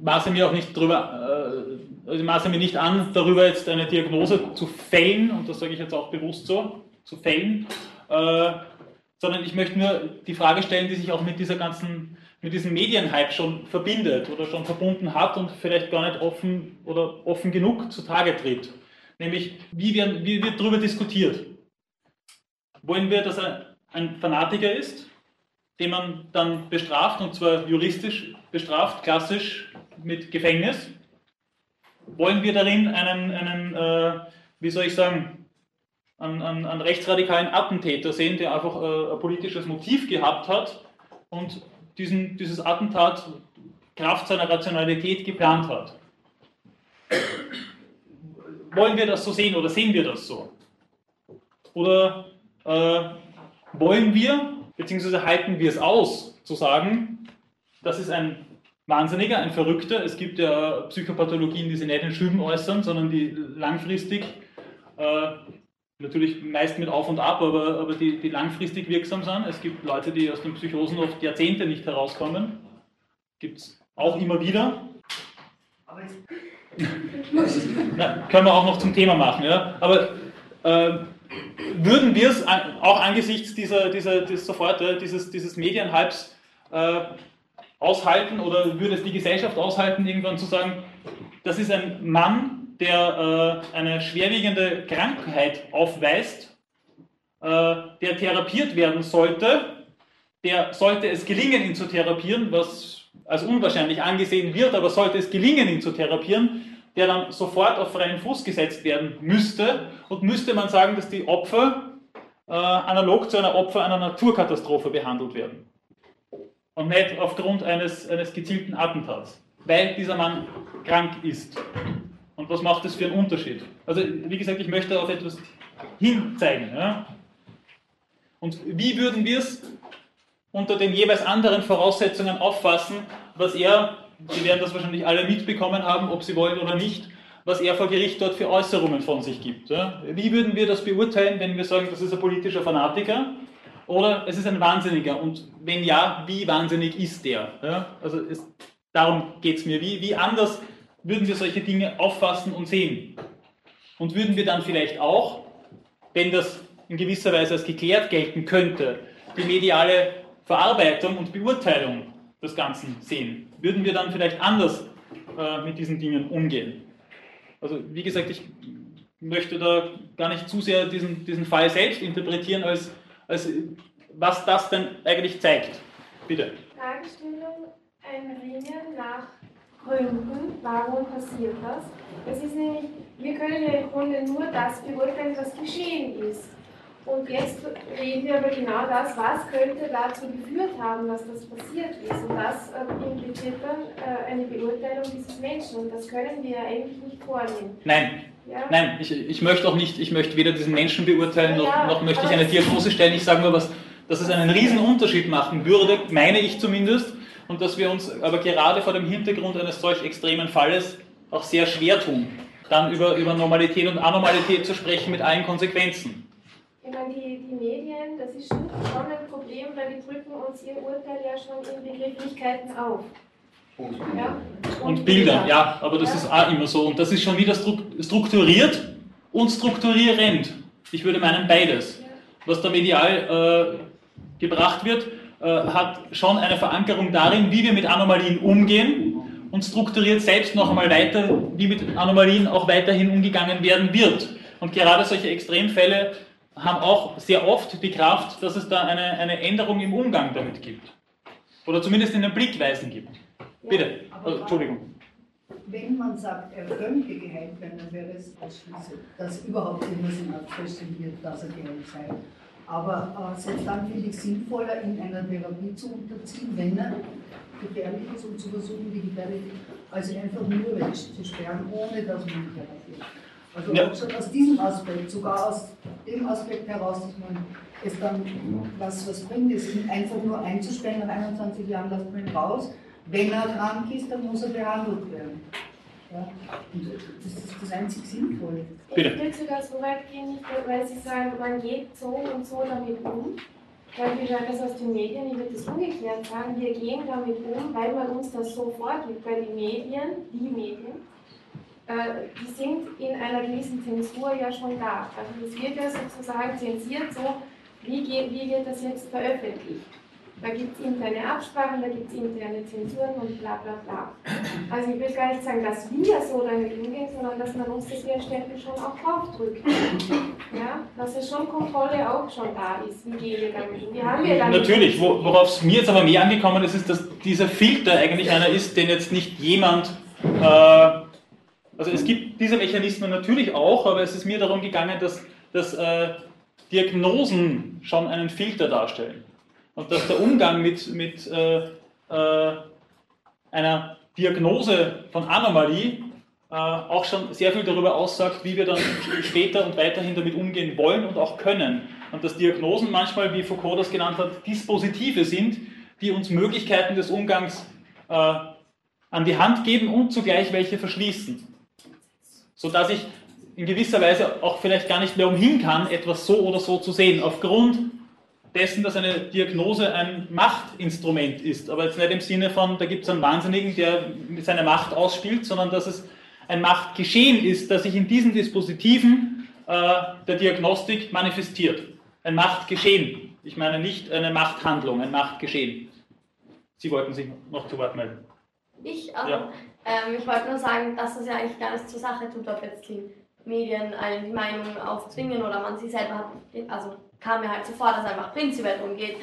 maße mir auch nicht darüber, äh, ich maße mir nicht an, darüber jetzt eine Diagnose zu fällen, und das sage ich jetzt auch bewusst so, zu fällen, äh, sondern ich möchte nur die Frage stellen, die sich auch mit dieser ganzen, mit diesem Medienhype schon verbindet oder schon verbunden hat und vielleicht gar nicht offen oder offen genug zutage tritt. Nämlich, wie, werden, wie wird darüber diskutiert? Wollen wir, dass er ein Fanatiker ist, den man dann bestraft, und zwar juristisch bestraft, klassisch mit Gefängnis? Wollen wir darin einen, einen äh, wie soll ich sagen, einen, einen, einen, rechtsradikalen Attentäter sehen, der einfach äh, ein politisches Motiv gehabt hat und diesen, dieses Attentat Kraft seiner Rationalität geplant hat? Wollen wir das so sehen oder sehen wir das so? Oder äh, wollen wir, beziehungsweise halten wir es aus, zu sagen, das ist ein Wahnsinniger, ein Verrückter. Es gibt ja Psychopathologien, die sich nicht in Schüben äußern, sondern die langfristig, äh, natürlich meist mit Auf und Ab, aber, aber die, die langfristig wirksam sind. Es gibt Leute, die aus den Psychosen oft Jahrzehnte nicht herauskommen. Gibt es auch immer wieder. Na, können wir auch noch zum Thema machen. Ja? Aber äh, würden wir es auch angesichts dieser, dieser, dieses, sofort, dieses, dieses Medienhypes äh, aushalten oder würde es die Gesellschaft aushalten, irgendwann zu sagen, das ist ein Mann, der äh, eine schwerwiegende Krankheit aufweist, äh, der therapiert werden sollte, der sollte es gelingen, ihn zu therapieren, was als unwahrscheinlich angesehen wird, aber sollte es gelingen, ihn zu therapieren, der dann sofort auf freien Fuß gesetzt werden müsste und müsste man sagen, dass die Opfer äh, analog zu einer Opfer einer Naturkatastrophe behandelt werden. Und nicht aufgrund eines, eines gezielten Attentats, weil dieser Mann krank ist. Und was macht das für einen Unterschied? Also, wie gesagt, ich möchte auf etwas hinzeigen. Ja? Und wie würden wir es unter den jeweils anderen Voraussetzungen auffassen, was er Sie werden das wahrscheinlich alle mitbekommen haben, ob Sie wollen oder nicht, was er vor Gericht dort für Äußerungen von sich gibt. Wie würden wir das beurteilen, wenn wir sagen, das ist ein politischer Fanatiker oder es ist ein Wahnsinniger? Und wenn ja, wie wahnsinnig ist der? Also es, darum geht es mir. Wie, wie anders würden wir solche Dinge auffassen und sehen? Und würden wir dann vielleicht auch, wenn das in gewisser Weise als geklärt gelten könnte, die mediale Verarbeitung und Beurteilung des Ganzen sehen? würden wir dann vielleicht anders äh, mit diesen Dingen umgehen? Also wie gesagt, ich möchte da gar nicht zu sehr diesen, diesen Fall selbst interpretieren, als, als was das denn eigentlich zeigt. Bitte. Fragestellung, ein Ringen nach Gründen, warum passiert das? Das ist nämlich, wir können ja im Grunde nur das beurteilen, was geschehen ist. Und jetzt reden wir aber genau das, was könnte dazu geführt haben, dass das passiert ist. Und das äh, impliziert dann äh, eine Beurteilung dieses Menschen. Und das können wir ja eigentlich nicht vornehmen. Nein. Ja? Nein, ich, ich möchte auch nicht, ich möchte weder diesen Menschen beurteilen, noch, ja, noch möchte ich eine Diagnose stellen. Ich sage nur, was, dass es einen riesen Unterschied machen würde, meine ich zumindest, und dass wir uns aber gerade vor dem Hintergrund eines solch extremen Falles auch sehr schwer tun, dann über, über Normalität und Anormalität zu sprechen mit allen Konsequenzen. Ich meine, die, die Medien, das ist schon ein Problem, weil die drücken uns ihr Urteil ja schon in Begrifflichkeiten auf. Ja? Und, und Bildern, ja, aber das ja. ist auch immer so. Und das ist schon wieder strukturiert und strukturierend. Ich würde meinen beides. Was da medial äh, gebracht wird, äh, hat schon eine Verankerung darin, wie wir mit Anomalien umgehen und strukturiert selbst noch einmal weiter, wie mit Anomalien auch weiterhin umgegangen werden wird. Und gerade solche Extremfälle haben auch sehr oft die Kraft, dass es da eine, eine Änderung im Umgang damit gibt. Oder zumindest in den Blickweisen gibt. Bitte, oh, Entschuldigung. Wenn man sagt, er könnte geheilt werden, dann wäre es ausschließend, dass überhaupt irgendwas in Art wird, dass er geheilt sei. Aber äh, selbst dann finde ich es sinnvoller, ihn einer Therapie zu unterziehen, wenn er gefährlich ist und zu versuchen, die gefährlich ist, als ihn einfach nur wegzusperren, ohne dass man ihn therapiert. Also ja. aus diesem Aspekt, sogar aus dem Aspekt heraus, dass man es dann was, was bringt, ist ihn einfach nur einzusperren, nach 21 Jahren lässt man ihn raus. Wenn er krank ist, dann muss er behandelt werden. Ja? Und das ist das einzig Sinnvolle. Ich würde sogar so weit gehen, weil Sie sagen, man geht so und so damit um. Beispielsweise aus den Medien, ich würde das umgekehrt sagen, wir gehen damit um, weil man uns das so vorgibt, weil die Medien, die Medien, äh, die sind in einer gewissen Zensur ja schon da. Also es wird ja sozusagen zensiert, so wie, geht, wie wird das jetzt veröffentlicht. Da gibt es interne Absprachen, da gibt es interne Zensuren und bla bla bla. Also ich will gar nicht sagen, dass wir so damit umgehen, sondern dass man uns das hier ständig schon auch draufdrückt. Ja? Dass es schon Kontrolle auch schon da ist. Wie gehen wir damit um? Wie haben wir damit Natürlich, wo, worauf es mir jetzt aber mehr angekommen ist, ist, dass dieser Filter eigentlich einer ist, den jetzt nicht jemand, äh, also es gibt diese Mechanismen natürlich auch, aber es ist mir darum gegangen, dass, dass äh, Diagnosen schon einen Filter darstellen. Und dass der Umgang mit, mit äh, äh, einer Diagnose von Anomalie äh, auch schon sehr viel darüber aussagt, wie wir dann später und weiterhin damit umgehen wollen und auch können. Und dass Diagnosen manchmal, wie Foucault das genannt hat, Dispositive sind, die uns Möglichkeiten des Umgangs äh, an die Hand geben und zugleich welche verschließen. Sodass ich in gewisser Weise auch vielleicht gar nicht mehr umhin kann, etwas so oder so zu sehen, aufgrund dessen, dass eine Diagnose ein Machtinstrument ist. Aber jetzt nicht im Sinne von, da gibt es einen Wahnsinnigen, der seine Macht ausspielt, sondern dass es ein Machtgeschehen ist, das sich in diesen Dispositiven äh, der Diagnostik manifestiert. Ein Machtgeschehen. Ich meine nicht eine Machthandlung, ein Machtgeschehen. Sie wollten sich noch zu Wort melden. Ich, also, Ja. ähm, ich wollte nur sagen, dass das ja eigentlich gar nichts zur Sache tut, ob jetzt die Medien einen die Meinung aufzwingen oder man sie selber hat. Also kam mir halt so vor, dass es einfach prinzipiell darum geht,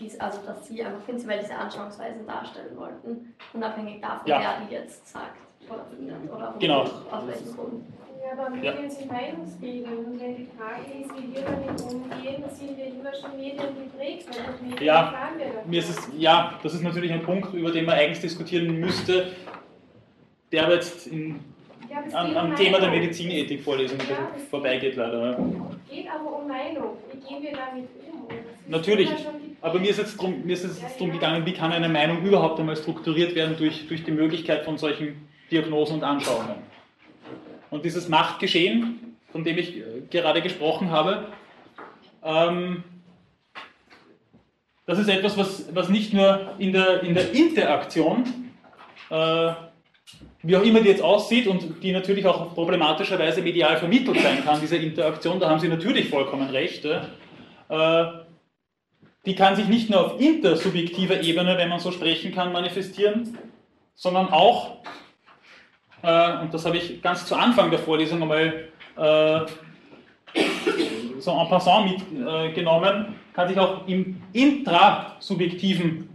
dies, also dass sie einfach prinzipiell diese Anschauungsweisen darstellen wollten, unabhängig davon, Ja. wer die jetzt sagt oder findet oder Genau. aus welchem Grund. Ja, aber Ja. Medien sind Meinungsbildung und wenn die Frage ist, wie wir damit umgehen, sind wir immer schon Medien geprägt, weil durch Medien Ja, wir davon. Mir ist es, ja, das ist natürlich ein Punkt, über den man eigens diskutieren müsste, der aber jetzt in, Ja, am, am Thema der. Medizinethik-Vorlesung Ja, vorbeigeht leider. Ja. geht aber um Meinung. Wie gehen wir damit um? Natürlich, aber mir ist jetzt jetzt drum gegangen, wie kann eine Meinung überhaupt einmal strukturiert werden durch, durch die Möglichkeit von solchen Diagnosen und Anschauungen. Und dieses Machtgeschehen, von dem ich äh, gerade gesprochen habe, ähm, das ist etwas, was, was nicht nur in der, in der Interaktion, äh, wie auch immer die jetzt aussieht und die natürlich auch problematischerweise medial vermittelt sein kann, diese Interaktion, da haben Sie natürlich vollkommen recht. Äh, die kann sich nicht nur auf intersubjektiver Ebene, wenn man so sprechen kann, manifestieren, sondern auch, äh, und das habe ich ganz zu Anfang der Vorlesung einmal äh, so en passant mitgenommen, kann sich auch im intrasubjektiven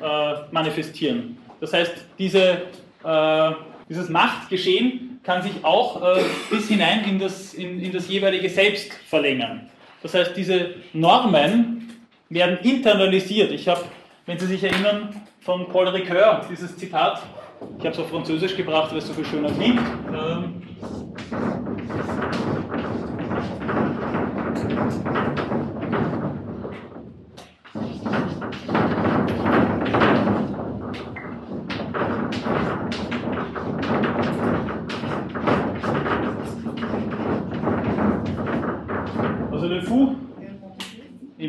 äh, manifestieren. Das heißt, diese, äh, dieses Machtgeschehen kann sich auch äh, bis hinein in das, in, in das jeweilige Selbst verlängern. Das heißt, diese Normen werden internalisiert. Ich habe, wenn Sie sich erinnern, von Paul Ricoeur dieses Zitat, ich habe es auf Französisch gebracht, weil es so viel schöner klingt. Ähm,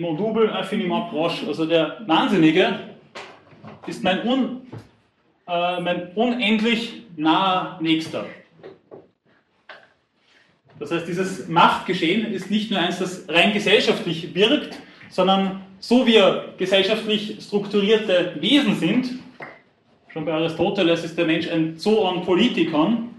mon double infiniment proche. Also der Wahnsinnige ist mein, un, äh, mein unendlich naher Nächster. Das heißt, dieses Machtgeschehen ist nicht nur eins, das rein gesellschaftlich wirkt, sondern so wir gesellschaftlich strukturierte Wesen sind, schon bei Aristoteles ist der Mensch ein Zoon Politikon,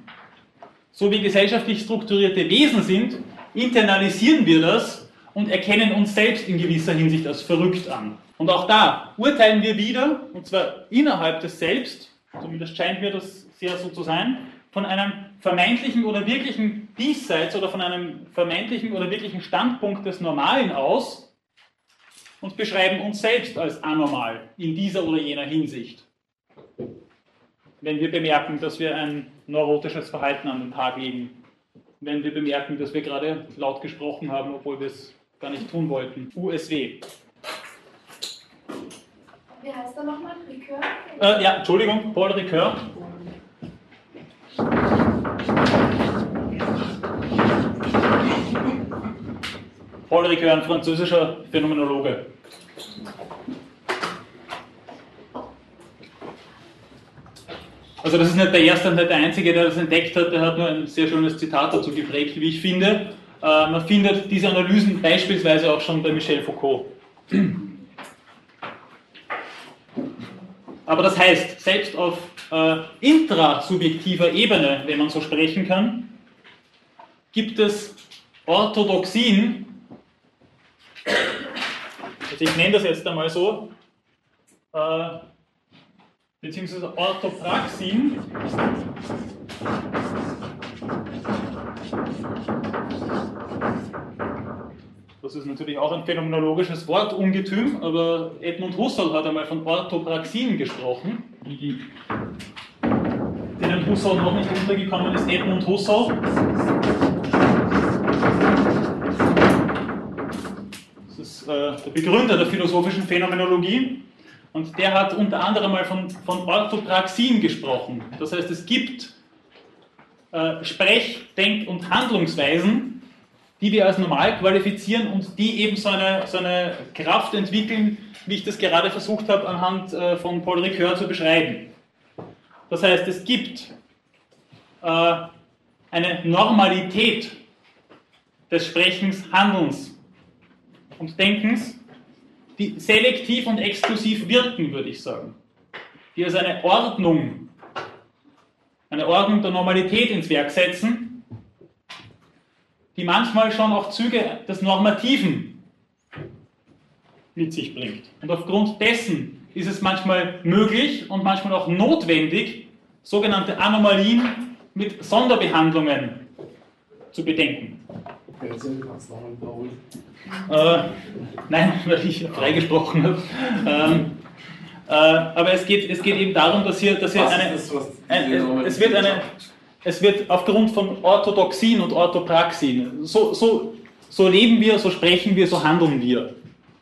so wie gesellschaftlich strukturierte Wesen sind, internalisieren wir das und erkennen uns selbst in gewisser Hinsicht als verrückt an. Und auch da urteilen wir wieder, und zwar innerhalb des Selbst, zumindest scheint mir das sehr so zu sein, von einem vermeintlichen oder wirklichen Diesseits oder von einem vermeintlichen oder wirklichen Standpunkt des Normalen aus und beschreiben uns selbst als anormal in dieser oder jener Hinsicht. Wenn wir bemerken, dass wir ein neurotisches Verhalten an den Tag legen, wenn wir bemerken, dass wir gerade laut gesprochen haben, obwohl wir es gar nicht tun wollten. USW. Wie heißt er nochmal? Likör? Äh, ja, Entschuldigung, Paul Ricoeur. Paul Ricoeur, ein französischer Phänomenologe. Also das ist nicht der Erste und nicht der Einzige, der das entdeckt hat, der hat nur ein sehr schönes Zitat dazu geprägt, wie ich finde. Äh, man findet diese Analysen beispielsweise auch schon bei Michel Foucault. Aber das heißt, selbst auf äh, intrasubjektiver Ebene, wenn man so sprechen kann, gibt es Orthodoxien, also ich nenne das jetzt einmal so, äh, beziehungsweise Orthopraxien, das ist natürlich auch ein phänomenologisches Wortungetüm, aber Edmund Husserl hat einmal von Orthopraxien gesprochen. Denen Husserl noch nicht untergekommen ist, Edmund Husserl. Das ist äh, der Begründer der philosophischen Phänomenologie. Und der hat unter anderem mal von, von Orthopraxien gesprochen. Das heißt, es gibt äh, Sprech-, Denk- und Handlungsweisen, die wir als normal qualifizieren und die eben so eine, so eine Kraft entwickeln, wie ich das gerade versucht habe, anhand äh, von Paul Ricoeur zu beschreiben. Das heißt, es gibt äh, eine Normalität des Sprechens, Handelns und Denkens, die selektiv und exklusiv wirken, würde ich sagen. Die als eine Ordnung, eine Ordnung der Normalität ins Werk setzen, die manchmal schon auch Züge des Normativen mit sich bringt. Und aufgrund dessen ist es manchmal möglich und manchmal auch notwendig, sogenannte Anomalien mit Sonderbehandlungen zu bedenken. Äh, nein, weil ich freigesprochen habe. Ähm, äh, aber es geht, es geht eben darum, dass hier, dass hier eine, ein, es wird eine, es wird aufgrund von Orthodoxien und Orthopraxien, so, so, so leben wir, so sprechen wir, so handeln wir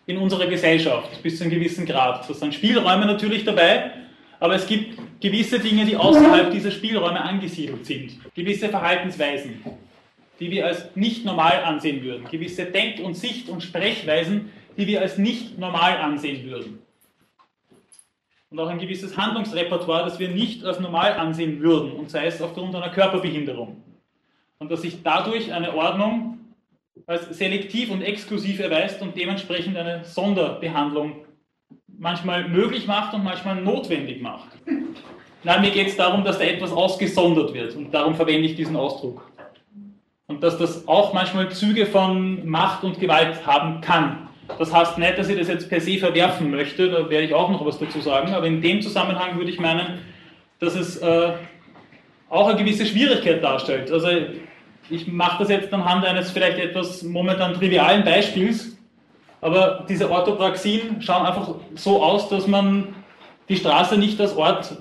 in unserer Gesellschaft bis zu einem gewissen Grad. Das sind Spielräume natürlich dabei, aber es gibt gewisse Dinge, die außerhalb dieser Spielräume angesiedelt sind, gewisse Verhaltensweisen die wir als nicht normal ansehen würden, gewisse Denk- und Sicht- und Sprechweisen, die wir als nicht normal ansehen würden. Und auch ein gewisses Handlungsrepertoire, das wir nicht als normal ansehen würden, und sei es aufgrund einer Körperbehinderung. Und dass sich dadurch eine Ordnung als selektiv und exklusiv erweist und dementsprechend eine Sonderbehandlung manchmal möglich macht und manchmal notwendig macht. Nein, mir geht es darum, dass da etwas ausgesondert wird und darum verwende ich diesen Ausdruck und dass das auch manchmal Züge von Macht und Gewalt haben kann. Das heißt nicht, dass ich das jetzt per se verwerfen möchte, da werde ich auch noch was dazu sagen, aber in dem Zusammenhang würde ich meinen, dass es äh, auch eine gewisse Schwierigkeit darstellt. Also ich mache das jetzt anhand eines vielleicht etwas momentan trivialen Beispiels, aber diese Orthopraxien schauen einfach so aus, dass man die Straße nicht als Ort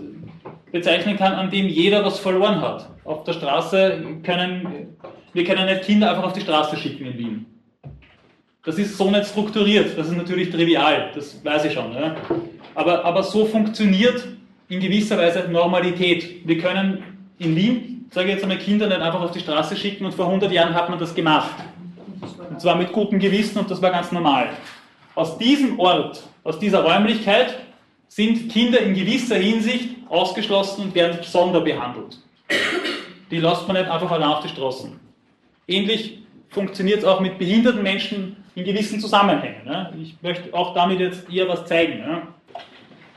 bezeichnen kann, an dem jeder was verloren hat. Auf der Straße können wir können nicht Kinder einfach auf die Straße schicken in Wien. Das ist so nicht strukturiert, das ist natürlich trivial, das weiß ich schon. Ja. Aber, aber so funktioniert in gewisser Weise Normalität. Wir können in Wien, sage ich jetzt einmal, Kinder nicht einfach auf die Straße schicken und vor 100 Jahren hat man das gemacht. Und zwar mit gutem Gewissen und das war ganz normal. Aus diesem Ort, aus dieser Räumlichkeit sind Kinder in gewisser Hinsicht ausgeschlossen und werden sonderbehandelt. Die lässt man nicht einfach allein auf die Straßen. Ähnlich funktioniert es auch mit behinderten Menschen in gewissen Zusammenhängen. Ne? Ich möchte auch damit jetzt eher was zeigen. Ne?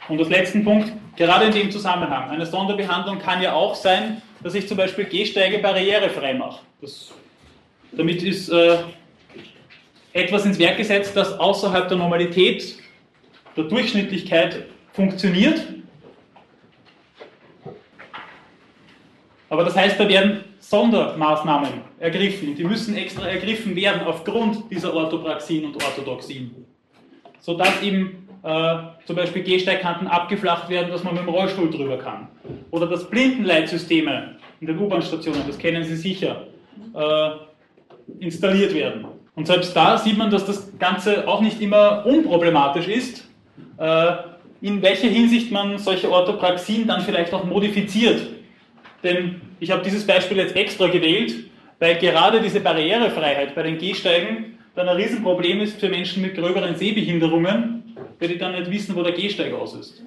Und als letzten Punkt, gerade in dem Zusammenhang, eine Sonderbehandlung kann ja auch sein, dass ich zum Beispiel Gehsteige barrierefrei mache. Das, damit ist äh, etwas ins Werk gesetzt, das außerhalb der Normalität, der Durchschnittlichkeit funktioniert. Aber das heißt, da werden Sondermaßnahmen ergriffen und die müssen extra ergriffen werden aufgrund dieser Orthopraxien und Orthodoxien. Sodass eben äh, zum Beispiel Gehsteigkanten abgeflacht werden, dass man mit dem Rollstuhl drüber kann. Oder dass Blindenleitsysteme in den U-Bahn-Stationen, das kennen Sie sicher, äh, installiert werden. Und selbst da sieht man, dass das Ganze auch nicht immer unproblematisch ist, äh, in welcher Hinsicht man solche Orthopraxien dann vielleicht auch modifiziert. Denn ich habe dieses Beispiel jetzt extra gewählt, weil gerade diese Barrierefreiheit bei den Gehsteigen dann ein Riesenproblem ist für Menschen mit gröberen Sehbehinderungen, weil die dann nicht wissen, wo der Gehsteig aus ist.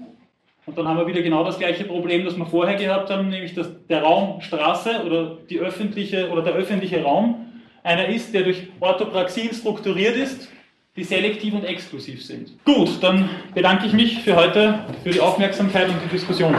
Und dann haben wir wieder genau das gleiche Problem, das wir vorher gehabt haben, nämlich dass der Raum Straße oder, die öffentliche, oder der öffentliche Raum einer ist, der durch Orthopraxien strukturiert ist, die selektiv und exklusiv sind. Gut, dann bedanke ich mich für heute für die Aufmerksamkeit und die Diskussion.